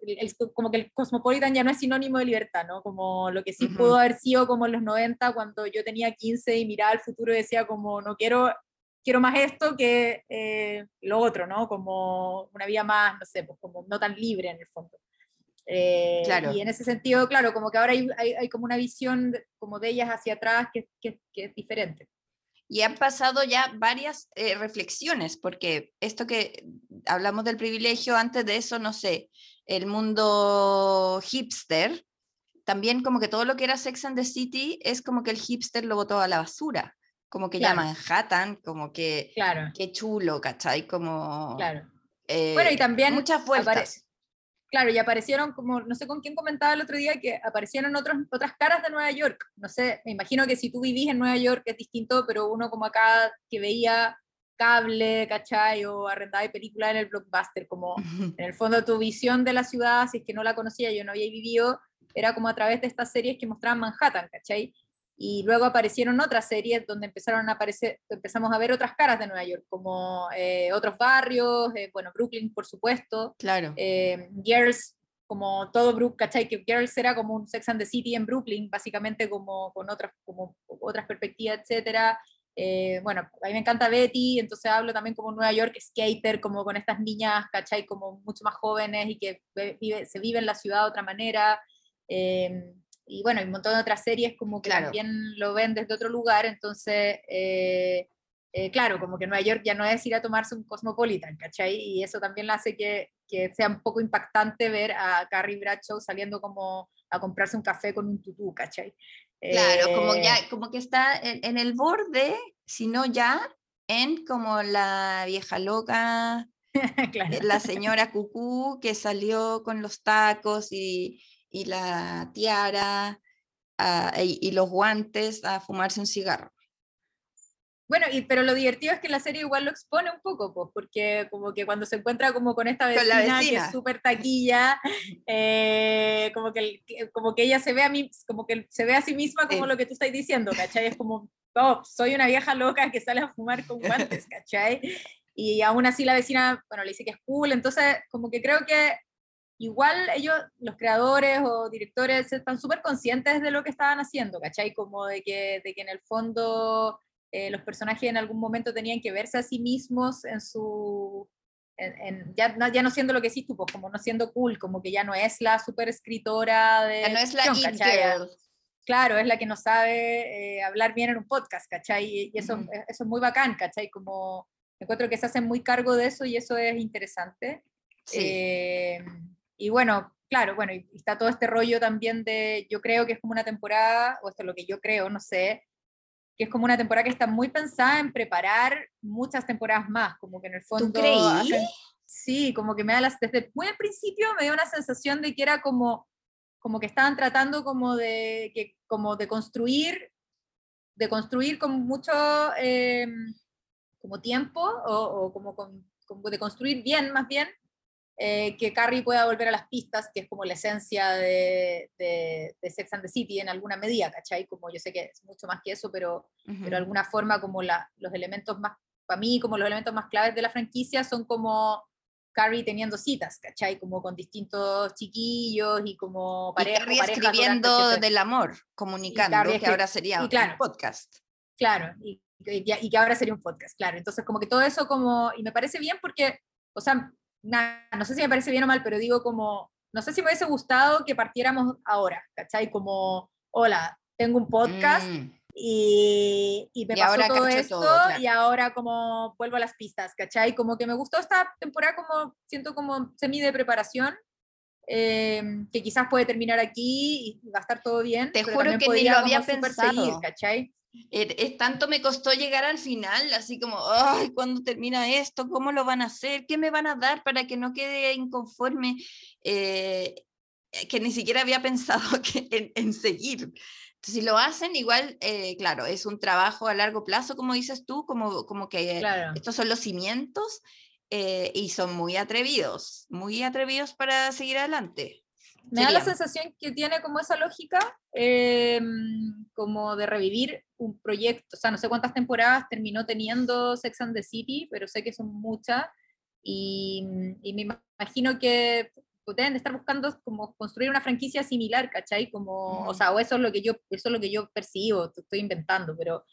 como que el Cosmopolitan ya no es sinónimo de libertad, ¿no? Como lo que sí pudo haber sido como en los 90 cuando yo tenía 15 y miraba al futuro y decía como no quiero, quiero más esto que eh, lo otro, ¿no? Como una vida más, no sé, pues como no tan libre en el fondo. Eh, claro. Y en ese sentido, claro, como que ahora hay, hay, como una visión como de ellas hacia atrás que, que, es diferente. Y han pasado ya varias eh, reflexiones, porque esto que hablamos del privilegio, antes de eso, no sé, el mundo hipster, también como que todo lo que era Sex and the City es como que el hipster lo botó a la basura, como que ya Manhattan, como que claro. qué chulo, ¿cachai? Como... Claro. bueno, y eh, también... Muchas vueltas. Claro, y aparecieron como, no sé con quién comentaba el otro día, que aparecieron otros, otras caras de Nueva York. No sé, me imagino que si tú vivís en Nueva York es distinto, pero uno como acá que veía cable, ¿cachai? O arrendaba película en el blockbuster, como en el fondo tu visión de la ciudad, si es que no la conocía, yo no había vivido, era como a través de estas series que mostraban Manhattan, ¿cachai? Y luego aparecieron otras series donde empezaron a aparecer, empezamos a ver otras caras de Nueva York, como eh, otros barrios, eh, bueno, Brooklyn, por supuesto. Claro. Eh, Girls, como todo Brooklyn, ¿cachai? Que Girls era como un Sex and the City en Brooklyn, básicamente como con otras, como otras perspectivas, etcétera. bueno, a mí me encanta Betty, entonces hablo también como Nueva York skater, como con estas niñas, ¿cachai? Como mucho más jóvenes y que vive, se vive en la ciudad de otra manera y bueno, hay un montón de otras series como que también lo ven desde otro lugar, entonces, eh, eh, claro, como que Nueva York ya no es ir a tomarse un Cosmopolitan, ¿cachai? Y eso también hace que, que, sea un poco impactante ver a Carrie Bradshaw saliendo como a comprarse un café con un tutú, ¿cachai? Claro, como, ya, eh, como que está en, en el borde, si no ya, en como la vieja loca, (laughs) la señora Cucú que salió con los tacos y, y la tiara ah, y, los guantes a fumarse un cigarro. Bueno, y, pero lo divertido es que la serie igual lo expone un poco, pues, porque como que cuando se encuentra como con esta vecina, que es súper taquilla, (laughs) eh, como, que, como que ella se ve a mí, como que se ve a sí misma como lo que tú estás diciendo, ¿cachai? Es como, oh, soy una vieja loca que sale a fumar con guantes, (laughs) ¿cachai? Y aún así la vecina, bueno, le dice que es cool, entonces como que creo que igual ellos, los creadores o directores, están súper conscientes de lo que estaban haciendo, ¿cachai? Como de que, de que en el fondo eh, los personajes en algún momento tenían que verse a sí mismos en su... En, ya, ya, no siendo lo que sí tú, pues, como no siendo cool, como que ya no es la super escritora de... Ya no es la Claro, es la que no sabe eh, hablar bien en un podcast, ¿cachai? Y, eso, eso es muy bacán, ¿cachai? Como encuentro que se hacen muy cargo de eso y eso es interesante. Sí. Eh, y bueno, claro, bueno, y está todo este rollo también de, yo creo que es como una temporada, o esto es lo que yo creo, no sé, que es como una temporada que está muy pensada en preparar muchas temporadas más, como que en el fondo... ¿Tú creí? sí, como que me da las, desde muy al principio me dio una sensación de que era como, como que estaban tratando como de, que, como de construir, de construir con mucho em, como tiempo, o, o como, con, como de construir bien más bien, eh, que Carrie pueda volver a las pistas, que es como la esencia de, de, Sex and the City en alguna medida, ¿cachai? Como yo sé que es mucho más que eso, pero, pero de alguna forma como la, los elementos más, para mí, como los elementos más claves de la franquicia son como Carrie teniendo citas, ¿cachai? Como con distintos chiquillos y como parejas. Y escribiendo del amor, comunicando, que ahora sería un podcast. Claro, y, y, y, que ahora sería un podcast, claro. Entonces, como que todo eso como, y me parece bien porque, o sea, no sé si me parece bien o mal, pero digo como, no sé si me hubiese gustado que partiéramos ahora, ¿cachai? Como, hola, tengo un podcast mm. y, y, me pasó todo esto y ahora como vuelvo a las pistas, ¿cachai? Como que me gustó esta temporada como, siento como semi de preparación. Eh, que quizás puede terminar aquí y va a estar todo bien. Te juro que ni lo había pensado. ¿cachai? Es, tanto me costó llegar al final, así como, ay, ¿cuándo termina esto? ¿Cómo lo van a hacer? ¿Qué me van a dar para que no quede inconforme? Eh, que ni siquiera había pensado (laughs) que, en, seguir. si lo hacen, igual, eh, claro, es un trabajo a largo plazo, como dices tú, como, como que estos son los cimientos eh, y son muy atrevidos, muy atrevidos para seguir adelante. Me da la sensación que tiene como esa lógica, em, como de revivir un proyecto, o sea, no sé cuántas temporadas terminó teniendo Sex and the City, pero sé que son muchas, y, y me imagino que deben estar buscando como construir una franquicia similar, ¿cachai? Como, o sea, o eso es lo que yo, eso es lo que yo percibo, estoy inventando, pero,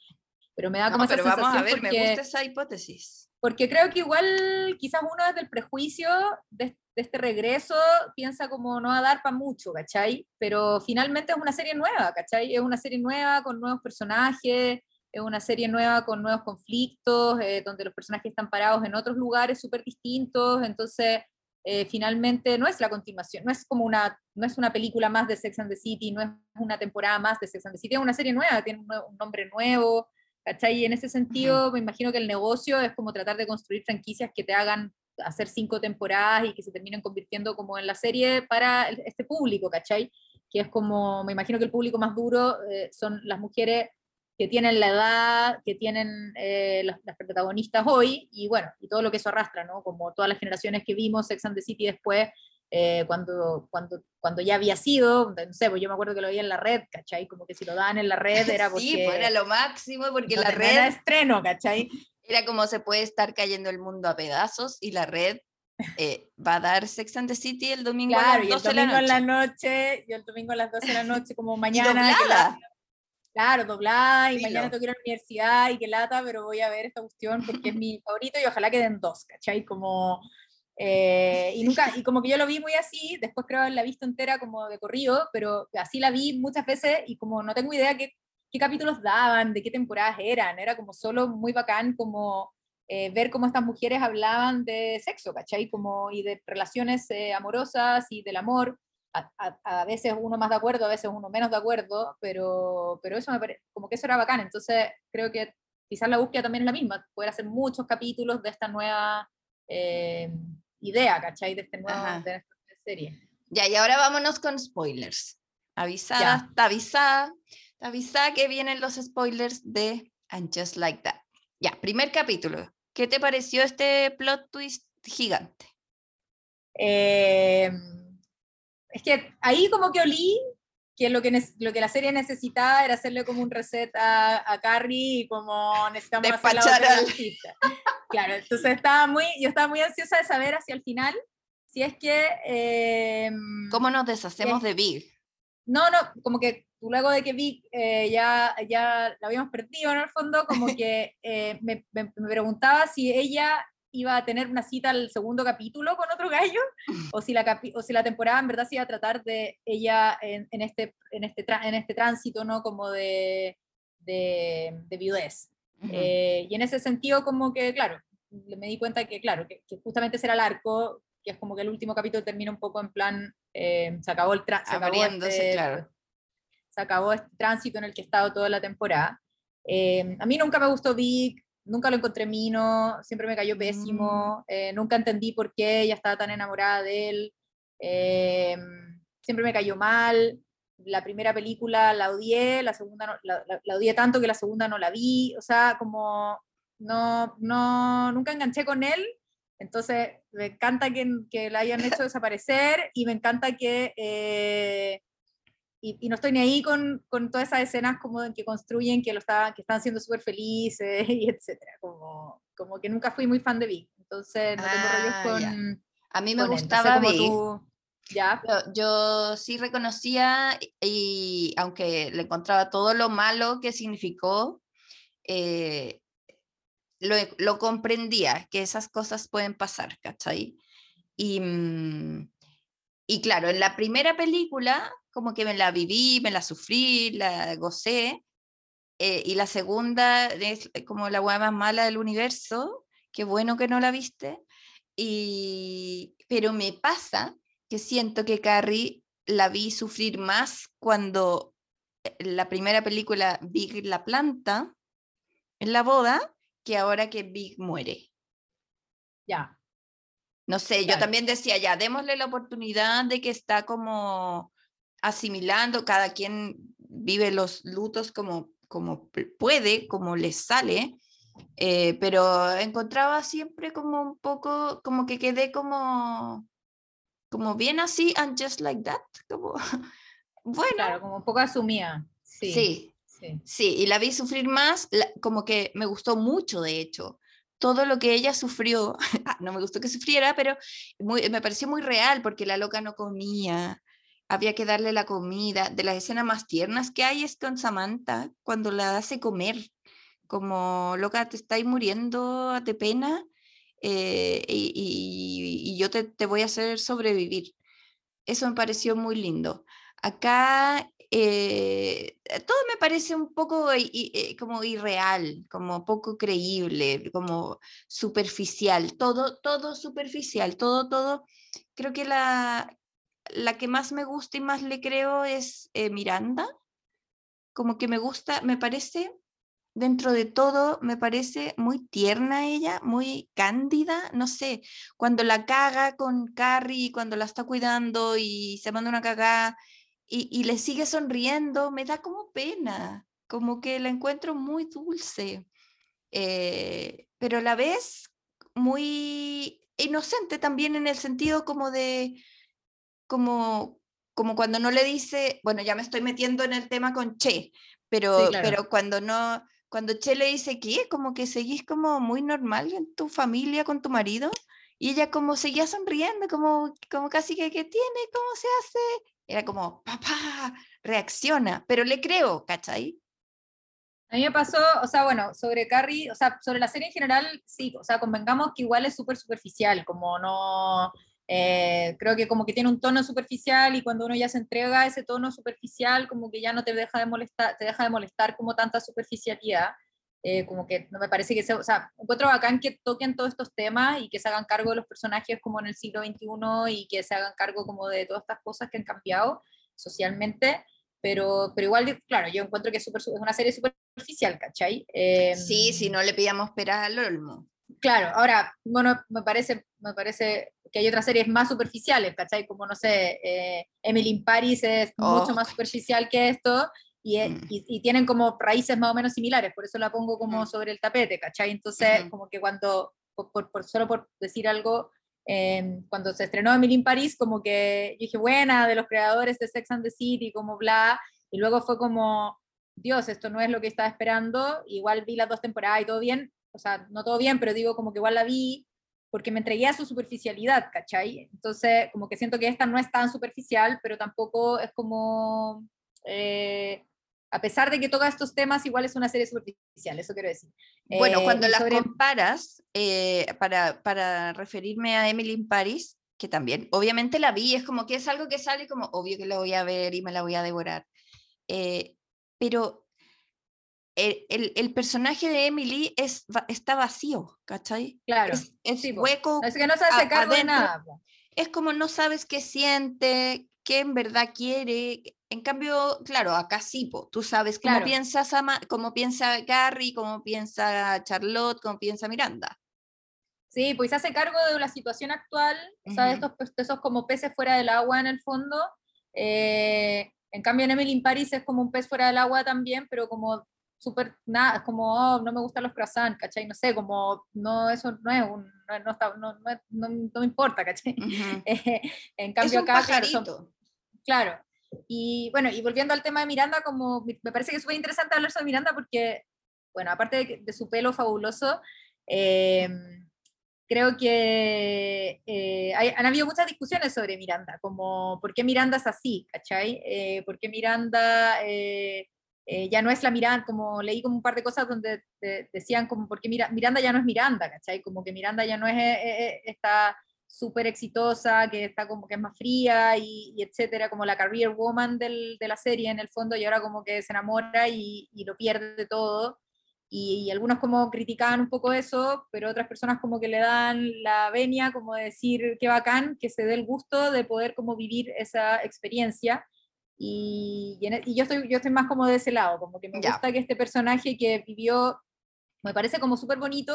pero me da como esa sensación vamos a ver, me gusta esa hipótesis. Porque creo que igual quizás uno desde el prejuicio de, de este regreso piensa como no va a dar para mucho, ¿cachai? Pero finalmente es una serie nueva, ¿cachai? Es una serie nueva con nuevos personajes, es una serie nueva con nuevos conflictos, eh, donde los personajes están parados en otros lugares súper distintos, entonces eh, finalmente no es la continuación, no es como una, no es una película más de Sex and the City, no es una temporada más de Sex and the City, es una serie nueva, tiene un, nombre nuevo, ¿cachai? Y en ese sentido me imagino que el negocio es como tratar de construir franquicias que te hagan hacer cinco temporadas y que se terminen convirtiendo como en la serie para este público, ¿cachai? Que es como, me imagino que el público más duro eh, son las mujeres que tienen la edad, que tienen eh, las, protagonistas hoy, y bueno, y todo lo que eso arrastra, ¿no? Como todas las generaciones que vimos Sex and the City después, eh, cuando, cuando, cuando ya había sido, no sé, pues yo me acuerdo que lo vi en la red, ¿cachai? Como que si lo daban en la red (laughs) era porque... Sí, pues era lo máximo, porque la red... Era estreno, ¿cachai? Era como se puede estar cayendo el mundo a pedazos y la red eh, va a dar Sex and the City el domingo a las 12 de la noche. en la noche, yo el domingo a las 12 de la noche, como (laughs) mañana. claro, doblada, y mañana tengo que ir a la universidad y que lata, pero voy a ver esta cuestión porque es (laughs) mi favorito y ojalá queden dos, ¿cachai? Como, eh, y nunca, y como que yo lo vi muy así, después creo haberla visto entera como de corrido, pero así la vi muchas veces y como no tengo idea qué, qué capítulos daban, de qué temporadas eran, era como solo muy bacán como eh, ver cómo estas mujeres hablaban de sexo, ¿cachai? Como, y de relaciones eh, amorosas y del amor, a, a, veces uno más de acuerdo, a veces uno menos de acuerdo, pero, pero eso me parece, como que eso era bacán, entonces creo que quizás la búsqueda también es la misma, poder hacer muchos capítulos de esta nueva eh, idea, ¿cachai? De, este nuevo, de esta serie. Ya, y ahora vámonos con spoilers. Avisada, está avisada avisa que vienen los spoilers de And Just Like That. Ya, primer capítulo. ¿Qué te pareció este plot twist gigante? Em, es que ahí como que olí que lo que, lo que la serie necesitaba era hacerle como un reset a, a Carrie y como necesitamos hacer la al... Claro, entonces estaba muy, yo estaba muy ansiosa de saber hacia el final si es que... Em, ¿Cómo nos deshacemos de Big? No, no, como que luego de que vi eh, ya, ya la habíamos perdido en el fondo, como (laughs) que eh, me, me, preguntaba si ella iba a tener una cita al segundo capítulo con otro gallo, o si la, o si la temporada en verdad se iba a tratar de ella en, en este, en, este en este tránsito, ¿no? Como de, de, de viudez. Eh, y en ese sentido, como que, claro, me di cuenta que, claro, que, justamente ese era el arco, que es como que el último capítulo termina un poco en plan, se acabó el tránsito. Abriéndose, este claro se acabó este tránsito en el que he estado toda la temporada. Eh, a mí nunca me gustó Vic, nunca lo encontré mino, siempre me cayó pésimo, mm. eh, nunca entendí por qué ella estaba tan enamorada de él, eh, siempre me cayó mal. La primera película la odié, la segunda la, odié tanto que la segunda no la vi, o sea, como no, no, nunca enganché con él, entonces me encanta que, que la hayan hecho (laughs) desaparecer y me encanta que y, no estoy ni ahí con, con, todas esas escenas como que construyen que, lo está, que están siendo súper felices (laughs) y etcétera. Como, como que nunca fui muy fan de Vic. Entonces no tengo rollos ah, con. A mí me gustaba Vic. ¿Ya? Yo, sí reconocía y aunque le encontraba todo lo malo que significó, eh, lo, lo, comprendía, que esas cosas pueden pasar, ¿cachai? Y, mm, y claro, en la primera película como que me la viví, me la sufrí, la gocé. Eh, y la segunda es como la hueá más mala del universo. Qué bueno que no la viste. Y, pero me pasa que siento que Carrie la vi sufrir más cuando eh, la primera película Big la planta en la boda que ahora que Big muere. Ya. No sé, yo también decía, ya, démosle la oportunidad de que está como asimilando, cada quien vive los lutos como, como puede, como les sale, eh, pero encontraba siempre como un poco, como que quedé como, como bien así, and just like that, como, (laughs) bueno. Claro, como un poco asumía. Sí. Sí, sí. y la vi sufrir más, como que me gustó mucho, de hecho todo lo que ella sufrió, (laughs) no me gustó que sufriera, pero me pareció muy real porque la loca no comía, había que darle la comida. De las escenas más tiernas que hay es con Samantha, cuando la hace comer, como loca, te estáis muriendo de pena, eh, y, yo te, te, voy a hacer sobrevivir. Eso me pareció muy lindo. Acá eh, todo me parece un poco eh, como irreal, como poco creíble, como superficial, todo, todo superficial, todo, todo. Creo que la, la que más me gusta y más le creo es Miranda. Como que me gusta, me parece dentro de todo me parece muy tierna ella, muy cándida, no sé, cuando la caga con Carrie, cuando la está cuidando y se manda una cagada y, le sigue sonriendo, me da como pena, como que la encuentro muy dulce, eh, pero a la vez muy inocente también en el sentido como de, como, como cuando no le dice, bueno, ya me estoy metiendo en el tema con Che, pero, pero cuando no, cuando Che le dice que como que seguís como muy normal en tu familia con tu marido, y ella como seguía sonriendo, como, como casi que, ¿qué tiene? ¿Cómo se hace? Era como, papá, reacciona, pero le creo, ¿cachai? A mí me pasó, o sea, bueno, sobre Carrie, o sea, sobre la serie en general, sí, o sea, convengamos que igual es súper superficial, como no, eh, creo que como que tiene un tono superficial y cuando uno ya se entrega a ese tono superficial, como que ya no te deja de molestar, te deja de molestar como tanta superficialidad. Eh, como que no me parece que sea, o sea, encuentro bacán que toquen todos estos temas y que se hagan cargo de los personajes como en el siglo XXI y que se hagan cargo como de todas estas cosas que han cambiado socialmente, pero, pero igual, claro, yo encuentro que es, super, es una serie superficial, ¿cachai? sí, si no le pidamos peras al olmo. Claro, ahora, bueno, me parece, me parece que hay otras series más superficiales, ¿cachai? Como, no sé, eh, Emily in Paris es mucho oh. más superficial que esto y, mm. y, y, tienen como raíces más o menos similares, por eso la pongo como mm. sobre el tapete, ¿cachai? Entonces, como que cuando, por, por, solo por decir algo, em, cuando se estrenó Emily in Paris, como que yo dije, buena, de los creadores de Sex and the City, como bla, y luego fue como, Dios, esto no es lo que estaba esperando, igual vi las dos temporadas y todo bien, o sea, no todo bien, pero digo como que igual la vi porque me entregué a su superficialidad, ¿cachai? Entonces, como que siento que esta no es tan superficial, pero tampoco es como, eh, a pesar de que toca estos temas, igual es una serie superficial, eso quiero decir. Bueno, eh, cuando las comparas, eh, para, para referirme a Emily in Paris, que también, obviamente la vi, es como que es algo que sale como, obvio que la voy a ver y me la voy a devorar. pero el, personaje de Emily es, está vacío, ¿cachai? Claro. Es, hueco. Es que no se hace cargo de nada. Es como no sabes qué siente, qué en verdad quiere. En cambio, claro, acá sí, tú sabes cómo, piensa cómo piensa Gary, cómo piensa Charlotte, cómo piensa Miranda. Sí, pues se hace cargo de la situación actual, ¿sabes? Estos, esos como peces fuera del agua en el fondo. Eh, en cambio, en Emily in Paris es como un pez fuera del agua también, pero como súper, nada, como, oh, no me gustan los croissants, ¿cachai? No sé, como, no, eso no es un, no, está, no, no, no, me importa, ¿cachai? (laughs) Eh, en cambio acá, claro, claro, y bueno, y volviendo al tema de Miranda, como me parece que es súper interesante hablar sobre Miranda porque, bueno, aparte de, su pelo fabuloso, eh, creo que eh, hay, han habido muchas discusiones sobre Miranda, como por qué Miranda es así, ¿cachai? Eh, ¿Por qué Miranda eh, ya no es la Miranda, como leí como un par de cosas donde decían como, porque Mira, Miranda ya no es Miranda, ¿cachai? Como que Miranda ya no es eh, eh, esta súper exitosa, que está como que es más fría y, etcétera, como la career woman del, de la serie en el fondo, y ahora como que se enamora y, y lo pierde todo. Y, y, algunos como criticaban un poco eso, pero otras personas como que le dan la venia, como decir qué bacán, que se dé el gusto de poder como vivir esa experiencia y, e, y, yo, estoy, yo estoy más como de ese lado, como que me gusta que este personaje que vivió, me parece como súper bonito,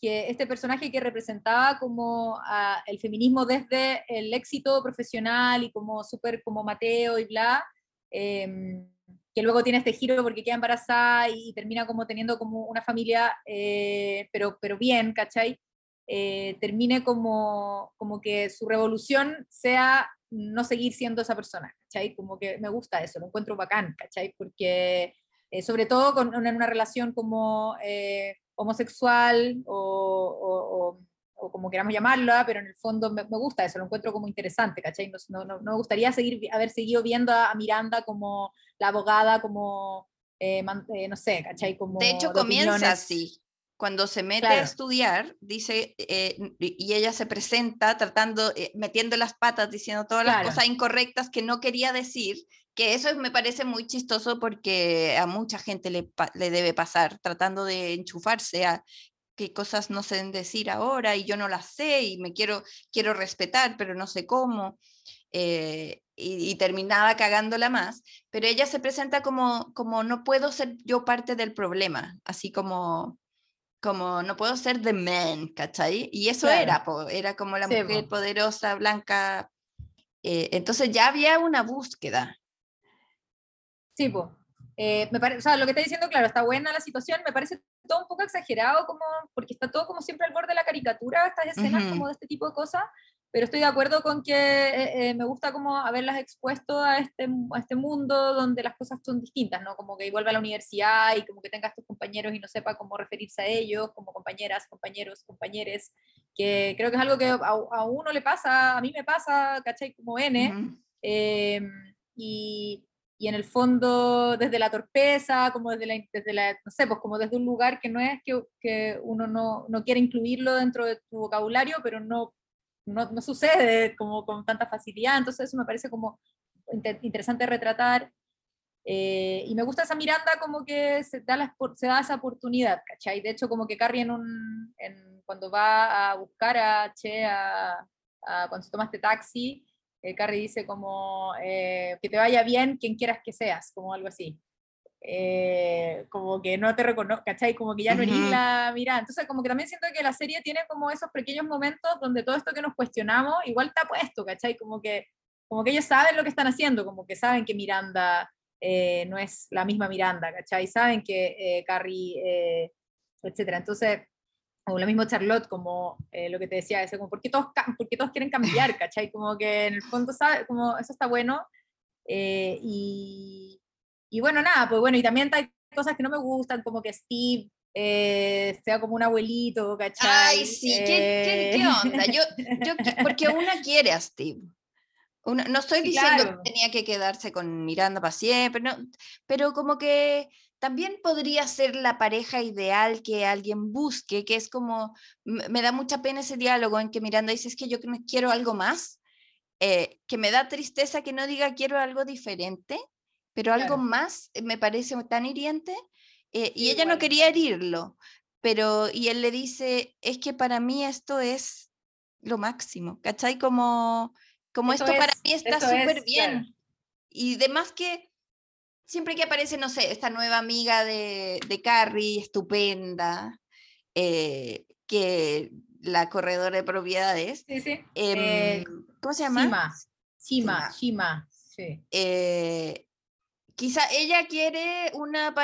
que este personaje que representaba como el feminismo desde el éxito profesional y como súper como Mateo y bla, em, que luego tiene este giro porque queda embarazada y, termina como teniendo como una familia, eh, pero, pero bien, ¿cachai? Eh, termine como, como que su revolución sea no seguir siendo esa persona, ¿cachai? Como que me gusta eso, lo encuentro bacán, ¿cachai? Porque eh, sobre todo con, en una relación como eh, homosexual o, como queramos llamarla, pero en el fondo me, gusta eso, lo encuentro como interesante, ¿cachai? No, no, no me gustaría seguir, haber seguido viendo a, Miranda como la abogada, como, eh, no sé, ¿cachai? Como de hecho, comienza así cuando se mete a estudiar, dice, eh, y ella se presenta tratando, eh, metiendo las patas, diciendo todas las cosas incorrectas que no quería decir, que eso me parece muy chistoso porque a mucha gente le, le debe pasar, tratando de enchufarse a qué cosas no deben decir ahora y yo no las sé y me quiero, quiero respetar, pero no sé cómo. Eh, y, terminaba cagándola más, pero ella se presenta como, como no puedo ser yo parte del problema, así como, como no puedo ser the man, ¿cachai? Y eso era, era como la mujer poderosa, blanca. Eh, entonces ya había una búsqueda. Sí, pues. me parece, o sea, lo que está diciendo, claro, está buena la situación, me parece todo un poco exagerado, como, porque está todo como siempre al borde de la caricatura, estas escenas como de este tipo de cosas, pero estoy de acuerdo con que eh, eh, me gusta como haberlas expuesto a este, a este mundo donde las cosas son distintas, ¿no? Como que vuelva a la universidad y como que tenga estos compañeros y no sepa cómo referirse a ellos, como compañeras, compañeros, compañeres, que creo que es algo que a, uno le pasa, a mí me pasa, ¿cachai? Como N, em, y, y, en el fondo desde la torpeza, como desde la, desde la, no sé, pues como desde un lugar que no es que, que uno no, no quiere incluirlo dentro de tu vocabulario, pero no no, no, sucede como con tanta facilidad, entonces eso me parece como interesante retratar. Eh, y me gusta esa Miranda como que se da, la, se da esa oportunidad, ¿cachai? De hecho, como que Carrie en un, en, cuando va a buscar a Che, a, cuando se toma este taxi, eh, Carrie dice como eh, que te vaya bien quien quieras que seas, como algo así. Eh, como que no te reconozco, ¿cachai? Como que ya no eres la mira. Entonces, como que también siento que la serie tiene como esos pequeños momentos donde todo esto que nos cuestionamos igual está puesto, ¿cachai? Como que, como que ellos saben lo que están haciendo, como que saben que Miranda eh, no es la misma Miranda, ¿cachai? Saben que eh, Carrie, etcétera. Entonces, o lo mismo Charlotte, como lo que te decía, ese, como, ¿por qué, todos, porque todos quieren cambiar, (laughs) ¿cachai? Como que en el fondo, sabe, como eso está bueno. y, y bueno, nada, pues bueno, y también hay cosas que no me gustan, como que Steve eh, sea como un abuelito, ¿cachai? Ay, sí, ¿Qué, qué, eh, onda? Yo, yo, porque una (laughs) quiere a Steve. no estoy diciendo que tenía que quedarse con Miranda para siempre, no, pero como que también podría ser la pareja ideal que alguien busque, que es como, me da mucha pena ese diálogo en que Miranda dice, es que yo quiero algo más, eh, que me da tristeza que no diga quiero algo diferente, pero algo más eh, me parece tan hiriente. Eh, y ella no quería herirlo, pero y él le dice, es que para mí esto es lo máximo, ¿cachai? Como, como esto, para mí está súper bien. Y demás que siempre que aparece, no sé, esta nueva amiga de, de Carrie, estupenda, eh, que la corredora de propiedades. Sí, sí. Em, ¿Cómo se llama? Shima. Shima, Shima. Sí quizá ella quiere una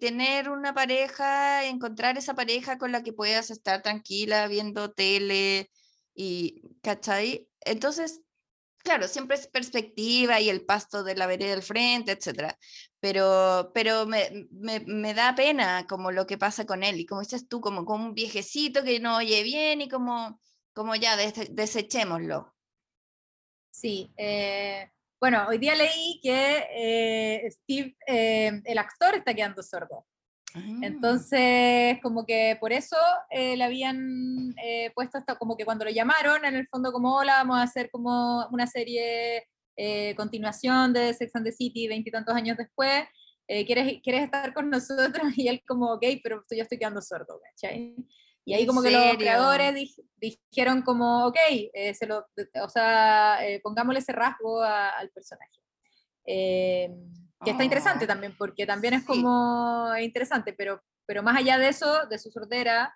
tener una pareja, encontrar esa pareja con la que puedas estar tranquila viendo tele y, ¿cachai? Entonces, claro, siempre es perspectiva y el pasto de la vereda del frente, etc. Pero, pero me, me, me, da pena como lo que pasa con él y como dices tú, como, como un viejecito que no oye bien y como, como ya desechémoslo. Sí, eh, bueno, hoy día leí que eh, Steve, eh, el actor, está quedando sordo. Ah. Entonces, como que por eso eh, le habían puesto hasta como que cuando lo llamaron, en el fondo como, hola, vamos a hacer como una serie continuación de Sex and the City, veintitantos años después, ¿quieres, ¿quieres estar con nosotros? (laughs) Y él como, ok, pero yo estoy quedando sordo, ¿cachai? Y ahí como que los creadores dijeron como, ok, eh, se lo, o sea, eh, pongámosle ese rasgo al personaje. Eh, que está interesante oh, también, porque también es como interesante, pero, pero más allá de eso, de su sordera,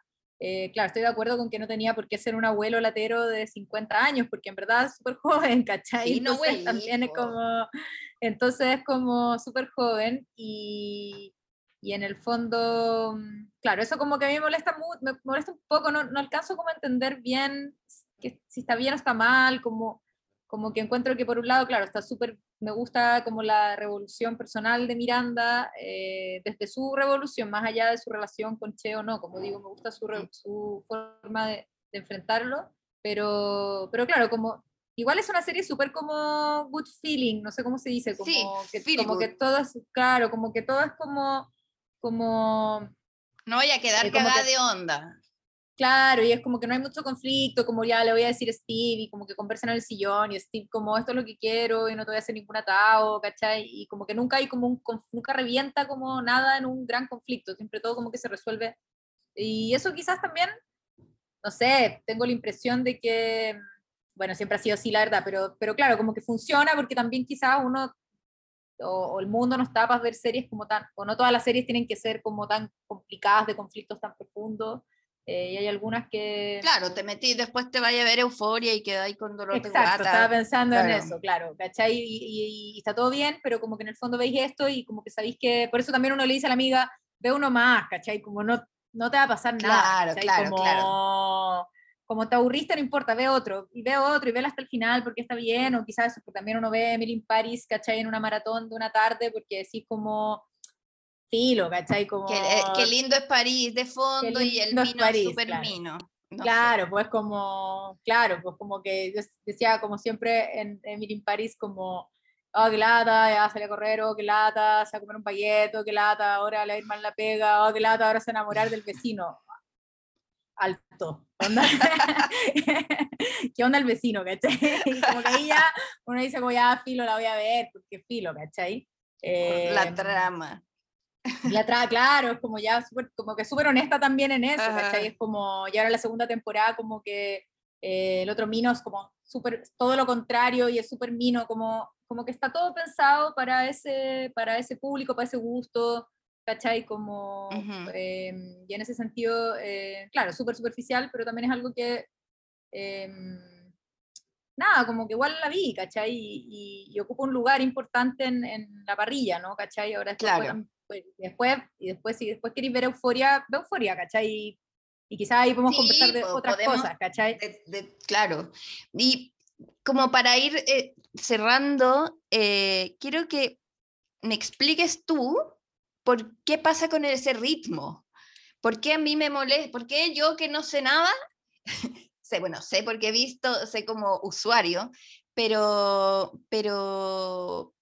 claro, estoy de acuerdo con que no tenía por qué ser un abuelo latero de 50 años, porque en verdad es súper (laughs) joven, ¿cachai? no, también es como, entonces es como súper joven y, y en el fondo, mm, claro, eso como que a mí me molesta, me molesta un poco, no, no alcanzo como a entender bien que, si está bien o está mal, como, como que encuentro que por un lado, claro, está súper, me gusta como la revolución personal de Miranda, eh, desde su revolución, más allá de su relación con Che o no, como digo, me gusta su, su forma de, de, enfrentarlo, pero, pero claro, como igual es una serie súper como good feeling, no sé cómo se dice, como, que, como que todo es, claro, como que todo es como como No voy a quedar cagada de onda. Claro, y es como que no hay mucho conflicto, como ya le voy a decir a Steve, y como que conversan en el sillón, y Steve como esto es lo que quiero, y no te voy a hacer ningún atado, ¿cachai? Y como que nunca hay como un, nunca revienta como nada en un gran conflicto, siempre todo como que se resuelve. Y eso quizás también, no sé, tengo la impresión de que, bueno, siempre ha sido así la verdad, pero, pero claro, como que funciona porque también quizás uno o, el mundo no está para ver series como tan, o no todas las series tienen que ser como tan complicadas, de conflictos tan profundos. Eh, y hay algunas que... Claro, te metí, después te vaya a ver euforia y quedáis con dolor Exacto, de guata. estaba pensando en eso, claro, ¿cachai? Y, está todo bien, pero como que en el fondo veis esto y como que sabéis que... Por eso también uno le dice a la amiga, ve uno más, ¿cachai? Como no, no te va a pasar nada. Claro, claro, como, claro. Como te aburriste, no importa, ve otro, y ve otro, y ve hasta el final porque está bien, o quizás porque también uno ve Emily in Paris, ¿cachai? En una maratón de una tarde, porque decís como filo, ¿cachai? Como... Qué, lindo es París de fondo y el vino es súper claro. claro, pues como, claro, pues como que yo decía como siempre en, en Mirin París como, oh, qué lata, ya sale a correr, oh, qué lata, se va a comer un paquete, oh, qué lata, ahora le va a ir mal la pega, oh, qué lata, ahora se va a enamorar del vecino. Alto. (laughs) ¿Qué onda el vecino, cachai? Y como que ahí ya uno dice, como ya filo, la voy a ver, porque filo, cachai? la em, trama. La trama, claro, es como ya super, como que súper honesta también en eso, ¿cachai? Es como, ya ahora la segunda temporada, como que eh, el otro Mino es como súper, todo lo contrario y es súper Mino, como, como que está todo pensado para ese, para ese público, para ese gusto, ¿cachai? Como, em, y en ese sentido, eh, claro, súper superficial, pero también es algo que, em, nada, como que igual la vi, ¿cachai? Y, y, ocupa un lugar importante en, en, la parrilla, ¿no? ¿cachai? Ahora claro. Pues, después, y después, si después queréis ver euforia, ve euforia, ¿cachai? Y, y quizás ahí podemos conversar de otras cosas, ¿cachai? claro. Y como para ir eh, cerrando, eh, quiero que me expliques tú por qué pasa con ese ritmo. ¿Por qué a mí me molesta? ¿Por qué yo que no sé nada? (laughs) sé, bueno, sé porque he visto, sé como usuario, pero, pero,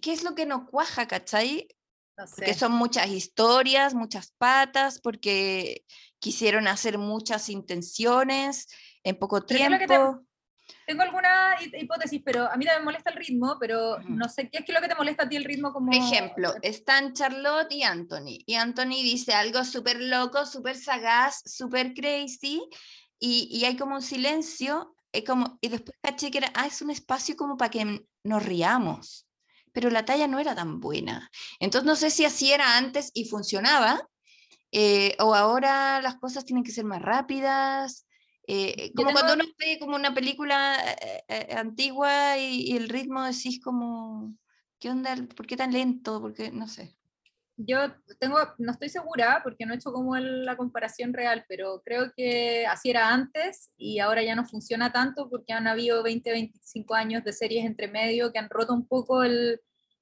¿qué es lo que no cuaja, cachai? Porque son muchas historias, muchas patas, porque quisieron hacer muchas intenciones en poco tiempo. Tengo alguna hipótesis, pero a mí también me molesta el ritmo, pero no sé qué es que lo que te molesta a ti el ritmo como... Por ejemplo, están Charlotte y Anthony, y Anthony dice algo súper loco, súper sagaz, súper crazy, y, y, hay como un silencio, y, como, y después caché que era, ah, es un espacio como para que nos riamos pero la talla no era tan buena. Entonces no sé si así era antes y funcionaba, eh, o ahora las cosas tienen que ser más rápidas. Eh, como cuando uno ve como una película eh, antigua y, el ritmo decís como, ¿qué onda? ¿Por qué tan lento? Porque no sé. Yo tengo, no estoy segura porque no he hecho como la comparación real, pero creo que así era antes y ahora ya no funciona tanto porque han habido 20, 25 años de series entre medio que han roto un poco el,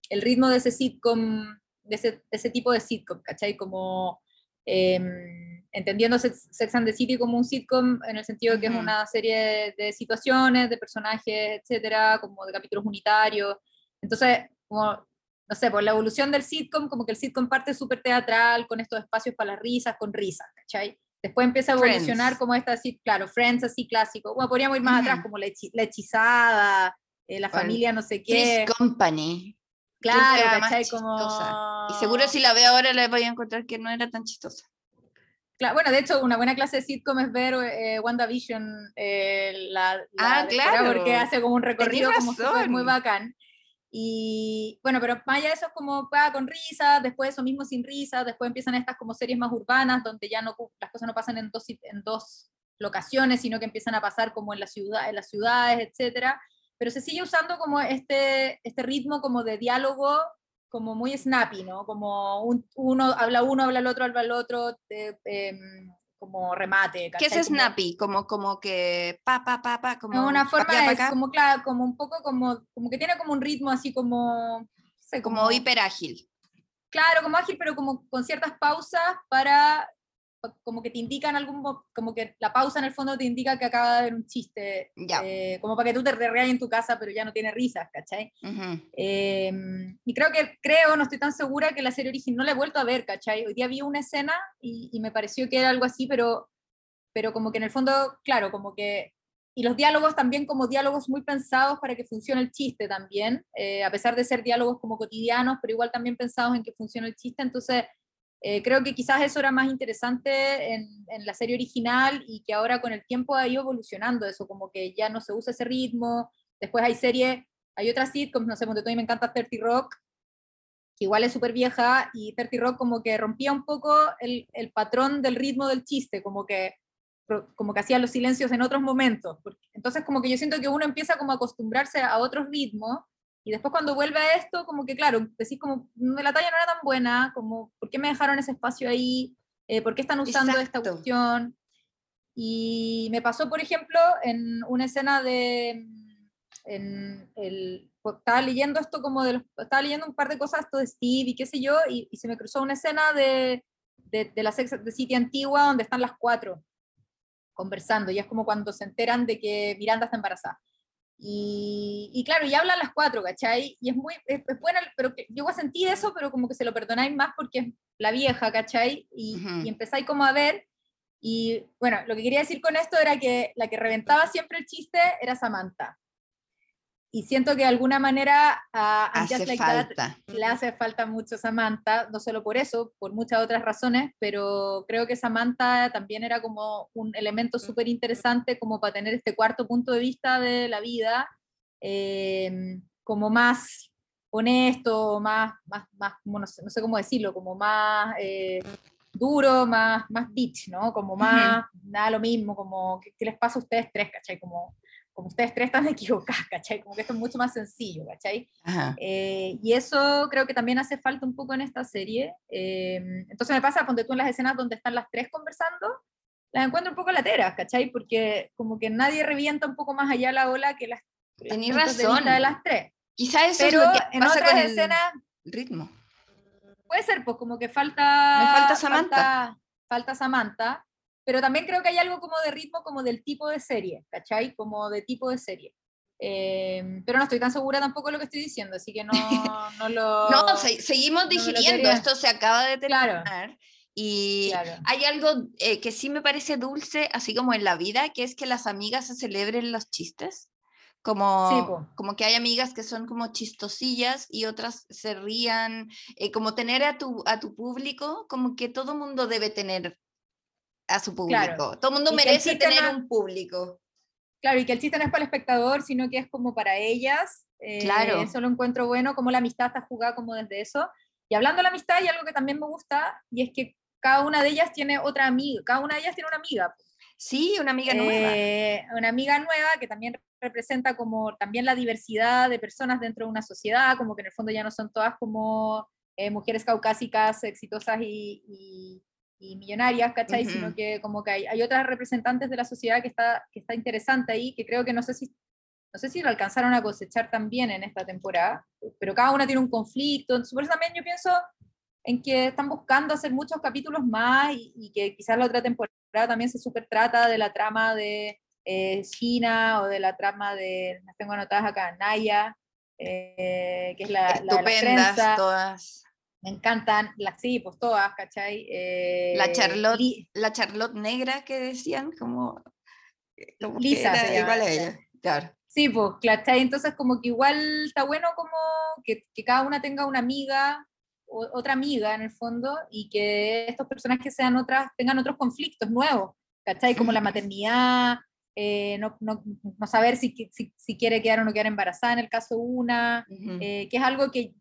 el ritmo de ese sitcom, de ese, ese tipo de sitcom, ¿cachai? Como eh, entendiendo Sex and the City como un sitcom en el sentido de que es una serie de situaciones, de personajes, etcétera, como de capítulos unitarios. Entonces, como no sé, por la evolución del sitcom, como que el sitcom parte súper teatral, con estos espacios para las risas, con risas, ¿cachai? Después empieza a evolucionar como esta, así, claro, Friends así clásico. Bueno, podríamos ir más atrás, como La, Hechizada, eh, La Familia no sé qué. Company. Claro, ¿cachai? Como... Y seguro si la veo ahora la voy a encontrar que no era tan chistosa. Bueno, de hecho, una buena clase de sitcom es ver eh, WandaVision, eh, la, ah, claro. porque hace como un recorrido como muy bacán. Y bueno, pero de eso es como va con risas, después eso mismo sin risas, después empiezan estas como series más urbanas donde ya no las cosas no pasan en dos, en dos locaciones, sino que empiezan a pasar como en, la ciudad, en las ciudades, etcétera. Pero se sigue usando como este, este ritmo como de diálogo como muy snappy, ¿no? Como uno habla uno, habla el otro, habla el otro, em, como remate. ¿Qué es snappy? Como, como que pa, pa, pa, pa, como... una forma, es como, claro, como un poco como, como que tiene como un ritmo así como... como, hiper ágil. Claro, como ágil, pero como con ciertas pausas para como que te indican algún, como que la pausa en el fondo te indica que acaba de haber un chiste, eh, como para que tú te reías en tu casa, pero ya no tiene risas, ¿cachai? Em, y creo que, creo, no estoy tan segura que la serie original, no la he vuelto a ver, ¿cachai? Hoy día vi una escena y, y, me pareció que era algo así, pero, pero como que en el fondo, claro, como que y los diálogos también como diálogos muy pensados para que funcione el chiste también, eh, a pesar de ser diálogos como cotidianos, pero igual también pensados en que funcione el chiste. Entonces, eh, creo que quizás eso era más interesante en, en, la serie original y que ahora con el tiempo ha ido evolucionando eso, como que ya no se usa ese ritmo. Después hay serie, hay otras sitcoms, no sé, a mí me encanta 30 Rock, que igual es súper vieja, y 30 Rock como que rompía un poco el, el patrón del ritmo del chiste, como que como que hacía los silencios en otros momentos. Entonces como que yo siento que uno empieza como a acostumbrarse a otros ritmos y después cuando vuelve a esto, como que claro, decís como, la talla no era tan buena, como, ¿por qué me dejaron ese espacio ahí? Eh, ¿Por qué están usando esta cuestión? Y me pasó, por ejemplo, en una escena de, en el, pues, estaba leyendo esto como de los, estaba leyendo un par de cosas, esto de Steve y qué sé yo, y, se me cruzó una escena de, de, de la Sex de City antigua donde están las cuatro conversando, y es como cuando se enteran de que Miranda está embarazada. Y, y claro, y hablan las cuatro, ¿cachai? Y es muy, es, buena, pero que, yo sentí eso, pero como que se lo perdonáis más porque es la vieja, ¿cachai? Y, y empezáis como a ver, y bueno, lo que quería decir con esto era que la que reventaba siempre el chiste era Samantha y siento que de alguna manera a hace falta. le hace falta mucho Samantha, no solo por eso, por muchas otras razones, pero creo que Samantha también era como un elemento súper interesante como para tener este cuarto punto de vista de la vida, em, como más honesto, más, más, más no, sé, no, sé, cómo decirlo, como más eh, duro, más, más bitch, ¿no? Como más, nada lo mismo, como, ¿qué, ¿qué, les pasa a ustedes tres, cachai? Como como ustedes tres están (laughs) equivocados, ¿cachai? Como que esto es mucho más sencillo, ¿cachai? Eh, y eso creo que también hace falta un poco en esta serie. Em, entonces me pasa, cuando tú en las escenas donde están las tres conversando, las encuentro un poco lateras, ¿cachai? Porque como que nadie revienta un poco más allá la ola que las, Tenís razón. De, las tres. Quizás eso Pero es lo que en otras escenas... ritmo. Puede ser, pues como que falta... Me falta Samantha. Falta, falta Samantha pero también creo que hay algo como de ritmo, como del tipo de serie, ¿cachai? Como de tipo de serie. Em, pero no estoy tan segura tampoco de lo que estoy diciendo, así que no, (laughs) no lo... no, seguimos digiriendo, esto se acaba de terminar. Claro. Y hay algo eh, que sí me parece dulce, así como en la vida, que es que las amigas se celebren los chistes. Como, como que hay amigas que son como chistosillas y otras se rían, eh, como tener a tu, a tu público, como que todo mundo debe tener a su público. Todo el mundo merece tener un público. Claro, y que el chiste no es para el espectador, sino que es como para ellas. Eh, claro. Eso lo encuentro bueno, como la amistad está jugada como desde eso. Y hablando de la amistad, hay algo que también me gusta, y es que cada una de ellas tiene otra amiga, cada una de ellas tiene una amiga. Sí, una amiga nueva. Eh, una amiga nueva que también representa como también la diversidad de personas dentro de una sociedad, como que en el fondo ya no son todas como eh, mujeres caucásicas exitosas y, y millonarias, ¿cachai? Sino que como que hay, hay, otras representantes de la sociedad que está, que está interesante ahí, que creo que no sé si no sé si lo alcanzaron a cosechar también en esta temporada, pero cada una tiene un conflicto, por eso también yo pienso en que están buscando hacer muchos capítulos más y, que quizás la otra temporada también se super trata de la trama de eh, China o de la trama de, las tengo anotadas acá, Naya, eh, que es la, Estupendas la, todas me encantan, las sí, pues todas, ¿cachai? la, eh, Charlotte, la Charlotte negra que decían, como, eh, Lisa, igual a ella, claro. Sí, pues, ¿cachai? Entonces como que igual está bueno como que, que cada una tenga una amiga, o, otra amiga en el fondo, y que estos personajes sean otras, tengan otros conflictos nuevos, ¿cachai? Como la maternidad, eh, no, no, no, saber si, si, si, quiere quedar o no quedar embarazada en el caso una, que es algo que,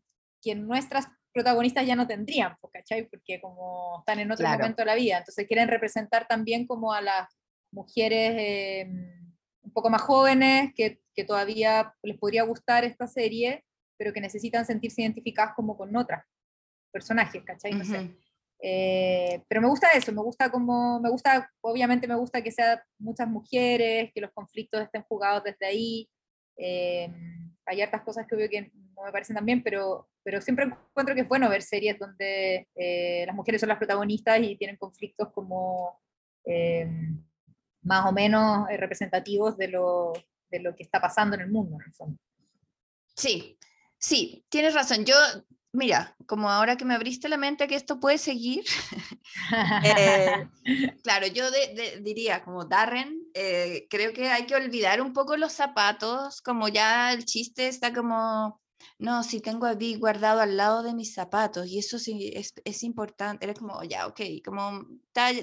que nuestras protagonistas ya no tendrían, ¿cachai? Porque como están en otro momento de la vida, entonces quieren representar también como a las mujeres eh, un poco más jóvenes que, que, todavía les podría gustar esta serie, pero que necesitan sentirse identificadas como con otras personajes, ¿cachai? No sé. Eh, pero me gusta eso, me gusta como, me gusta, obviamente me gusta que sean muchas mujeres, que los conflictos estén jugados desde ahí. Eh, hay hartas cosas que veo que no me parecen tan bien, pero, pero siempre encuentro que es bueno ver series donde eh, las mujeres son las protagonistas y tienen conflictos como eh, más o menos representativos de lo, de lo que está pasando en el mundo. Sí, sí, tienes razón. Yo mira, como ahora que me abriste la mente que esto puede seguir, (laughs) eh, (laughs) claro, yo diría como Darren, eh, creo que hay que olvidar un poco los zapatos, como ya el chiste está como, no, si tengo a Vi guardado al lado de mis zapatos y eso sí es, es importante, era como, ya, ok, como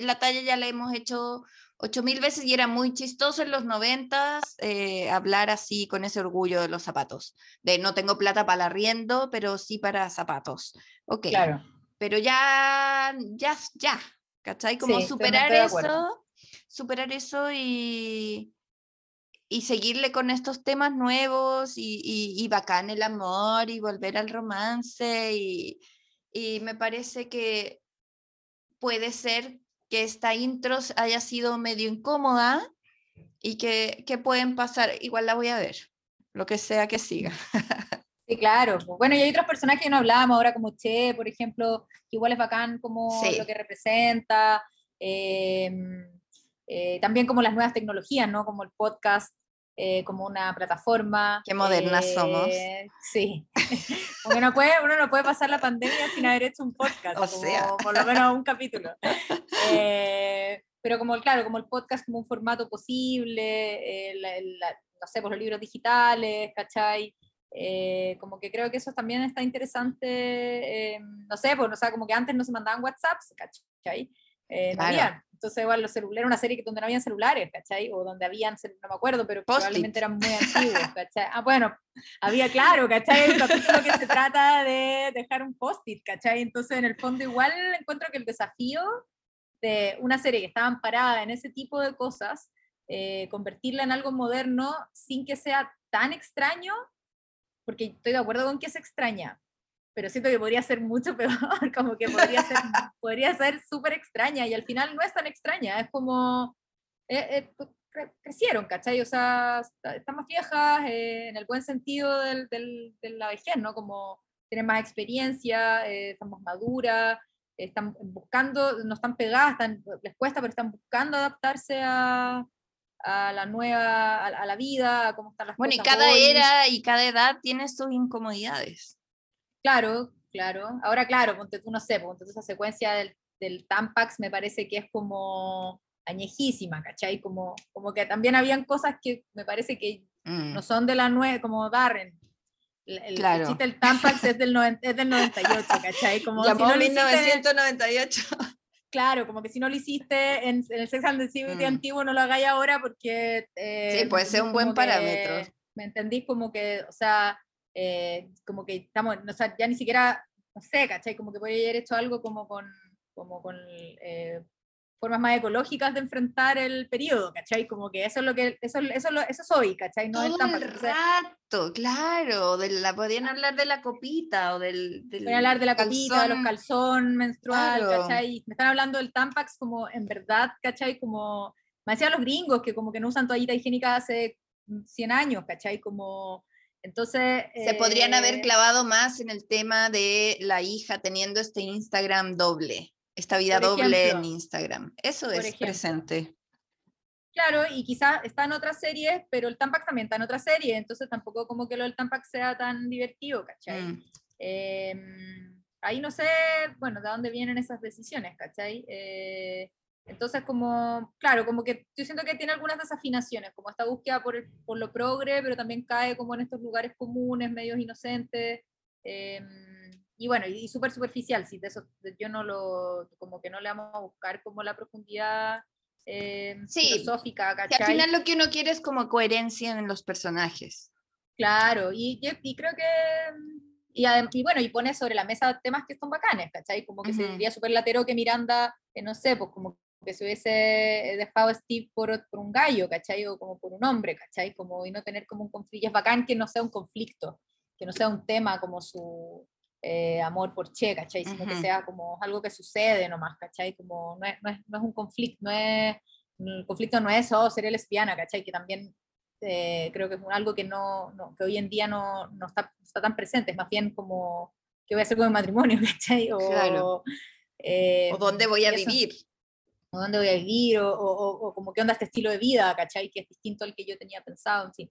la talla ya la hemos hecho ocho mil veces y era muy chistoso en los noventas eh, hablar así con ese orgullo de los zapatos, de no tengo plata para arriendo, pero sí para zapatos. Ok. Claro. Pero ya, ya, ya, ¿cachai? Como superar eso, superar eso y, y seguirle con estos temas nuevos y, y, y bacán el amor y volver al romance y, y me parece que puede ser que esta intro haya sido medio incómoda y que, que pueden pasar, igual la voy a ver, lo que sea que siga. (laughs) Sí, claro. Bueno, y hay otros personajes que no hablábamos ahora, como Che, por ejemplo, que igual es bacán como lo que representa. Em, eh, también como las nuevas tecnologías, ¿no? Como el podcast eh, como una plataforma. Qué modernas somos. Eh, sí. (laughs) Porque no puede, uno no puede pasar la pandemia sin haber hecho un podcast, o sea. por lo menos un capítulo. Eh, pero como, claro, como el podcast como un formato posible, no sé, por pues los libros digitales, ¿cachai? como que creo que eso también está interesante, no sé, pues, o sea, como que antes no se mandaban WhatsApps, ¿cachai? no había, entonces, igual, los celulares, era una serie donde no habían celulares, ¿cachai? O donde habían, no me acuerdo, pero probablemente eran muy antiguos, ¿cachai? Ah, bueno, había, claro, ¿cachai? Un capítulo que se trata de dejar un post-it, ¿cachai? Entonces, en el fondo, igual encuentro que el desafío de una serie que estaba amparada en ese tipo de cosas, eh, convertirla en algo moderno sin que sea tan extraño, porque estoy de acuerdo con que es extraña, pero siento que podría ser mucho (laughs) peor, como que podría ser (laughs) podría ser súper extraña y al final no es tan extraña, es como eh, eh, crecieron, ¿cachai? O sea, están más viejas eh, en el buen sentido del, del, de la vejez, ¿no? Como tienen más experiencia, están más maduras, están buscando, no están pegadas, están, les cuesta, pero están buscando adaptarse a, a la nueva, a, la vida, a cómo están las bueno, cosas. Bueno, y cada era y cada edad tiene sus incomodidades. Claro, claro. Ahora, claro, ponte tú, no sé, ponte tú esa secuencia del, del Tampax me parece que es como añejísima, ¿cachai? Como, como que también habían cosas que me parece que mm. no son de la nueva, como Darren. El, claro. chiste del Tampax es del, es del 98, ¿cachai? Como si no 1998. Claro, como que si no lo hiciste en, el Sex and the City mm. antiguo, no lo hagáis ahora porque... Eh, sí, puede ser un buen parámetro. ¿Me entendís? Como que, o sea, eh, como que estamos, o sea, ya ni siquiera, no sé, ¿cachai? Como que podría haber hecho algo como con, como con eh, formas más ecológicas de enfrentar el periodo, ¿cachai? Como que eso es lo que, eso, eso, eso soy, ¿cachai? No Todo el rato, claro, de la, podían hablar de la copita o del... del hablar de la copita, de los calzón menstrual, ¿cachai? Me están hablando del Tampax como, en verdad, ¿cachai? Como, me decían los gringos que como que no usan toallita higiénica hace 100 años, ¿cachai? Como entonces... Se podrían haber eh, clavado más en el tema de la hija teniendo este Instagram doble, esta vida doble en Instagram. Eso es presente. Claro, y quizás está en otras series, pero el Tampax también está en otra serie, entonces tampoco como que lo del Tampax sea tan divertido, ¿cachai? Mm. Em, ahí no sé, bueno, de dónde vienen esas decisiones, ¿cachai? Eh, entonces, como, claro, como que yo siento que tiene algunas desafinaciones, como esta búsqueda por, por lo progre, pero también cae como en estos lugares comunes, medios inocentes, em, y bueno, y, súper superficial, si de eso yo no lo, como que no le vamos a buscar como la profundidad eh, filosófica, ¿cachai? al final lo que uno quiere es como coherencia en los personajes. Claro, y, y creo que... Y, y, bueno, y pone sobre la mesa temas que son bacanes, ¿cachai? Como que sería súper latero que Miranda, eh, no sé, pues como que se hubiese dejado a Steve por, por, un gallo, ¿cachai? O como por un hombre, ¿cachai? Como, y no tener como un conflicto. Es bacán que no sea un conflicto, que no sea un tema como su eh, amor por Che, ¿cachai? Sino que sea como algo que sucede nomás, ¿cachai? Como no es, no es, no es un conflicto, no es, el conflicto no es, oh, seré lesbiana, ¿cachai? Que también eh, creo que es algo que, no, que hoy en día no, no, está, está, tan presente, es más bien como, ¿qué voy a hacer con el matrimonio? (laughs) O, claro. Eh, o dónde voy a vivir. O dónde voy a vivir, o, o, como qué onda este estilo de vida, ¿cachai? Que es distinto al que yo tenía pensado, en fin.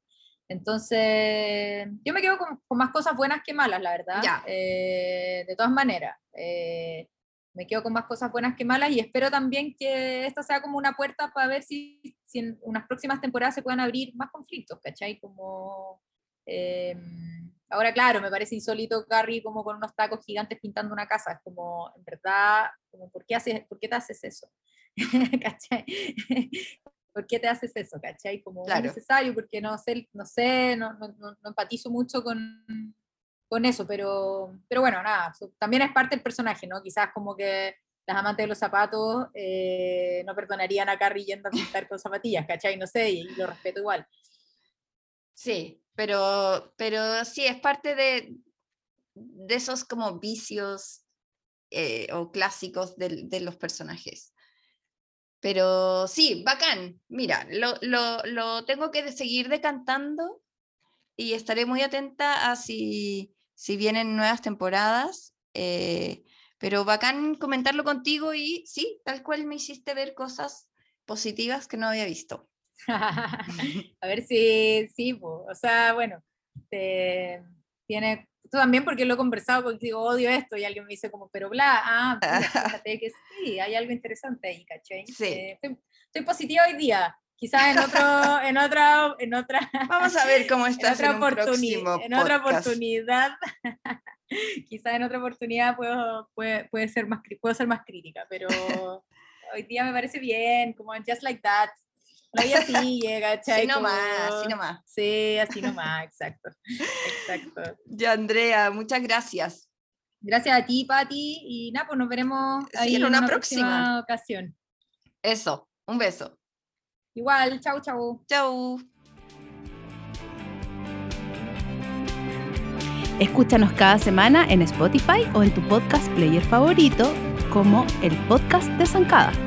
Entonces, yo me quedo con, con más cosas buenas que malas, la verdad. Eh, de todas maneras. Eh, me quedo con más cosas buenas que malas y espero también que esta sea como una puerta para ver si, si en unas próximas temporadas se puedan abrir más conflictos, ¿cachai? Como, em, ahora claro, me parece insólito Carrie como con unos tacos gigantes pintando una casa, es como, en verdad, como, ¿por, qué haces, ¿por qué te haces eso? (laughs) ¿cachai? (laughs) ¿Por qué te haces eso? ¿cachai? Como claro. es necesario, porque no sé, no, sé no, no, no empatizo mucho con con eso, pero, pero bueno, nada, también es parte del personaje, ¿no? Quizás como que las amantes de los zapatos eh, no perdonarían a Carrie yendo a pintar con zapatillas, ¿cachai? No sé, y, lo respeto igual. Sí, pero, pero sí, es parte de, de esos como vicios eh, o clásicos de, de, los personajes. Pero sí, bacán. Mira, lo, lo, lo tengo que seguir decantando y estaré muy atenta a si vienen nuevas temporadas. Eh, pero bacán comentarlo contigo y sí, tal cual me hiciste ver cosas positivas que no había visto. (laughs) a ver si, sí, o sea, bueno, tiene, tú también porque lo he conversado contigo, odio esto, y alguien me dice como, pero bla, ah, (laughs) fíjate que sí, hay algo interesante ahí, ¿cachai? Sí. Eh, estoy, estoy positiva hoy día, quizás en otro, (laughs) en otra, en otra. Vamos a ver cómo (laughs) está en otra, oportunidad, en otra oportunidad. quizás en otra oportunidad puedo, puede, puede, ser más, puedo ser más crítica, pero hoy día me parece bien, como just like that. La vida sigue, ¿cachai? Así nomás, así nomás. Sí, así nomás, exacto. exacto. Ya, Andrea, muchas gracias. Gracias a ti, Patti, y nada, pues nos veremos ahí en una, próxima ocasión. Eso, un beso. Igual, chau, chau. Chau. Escúchanos cada semana en Spotify o en tu podcast player favorito como el podcast de Zancada.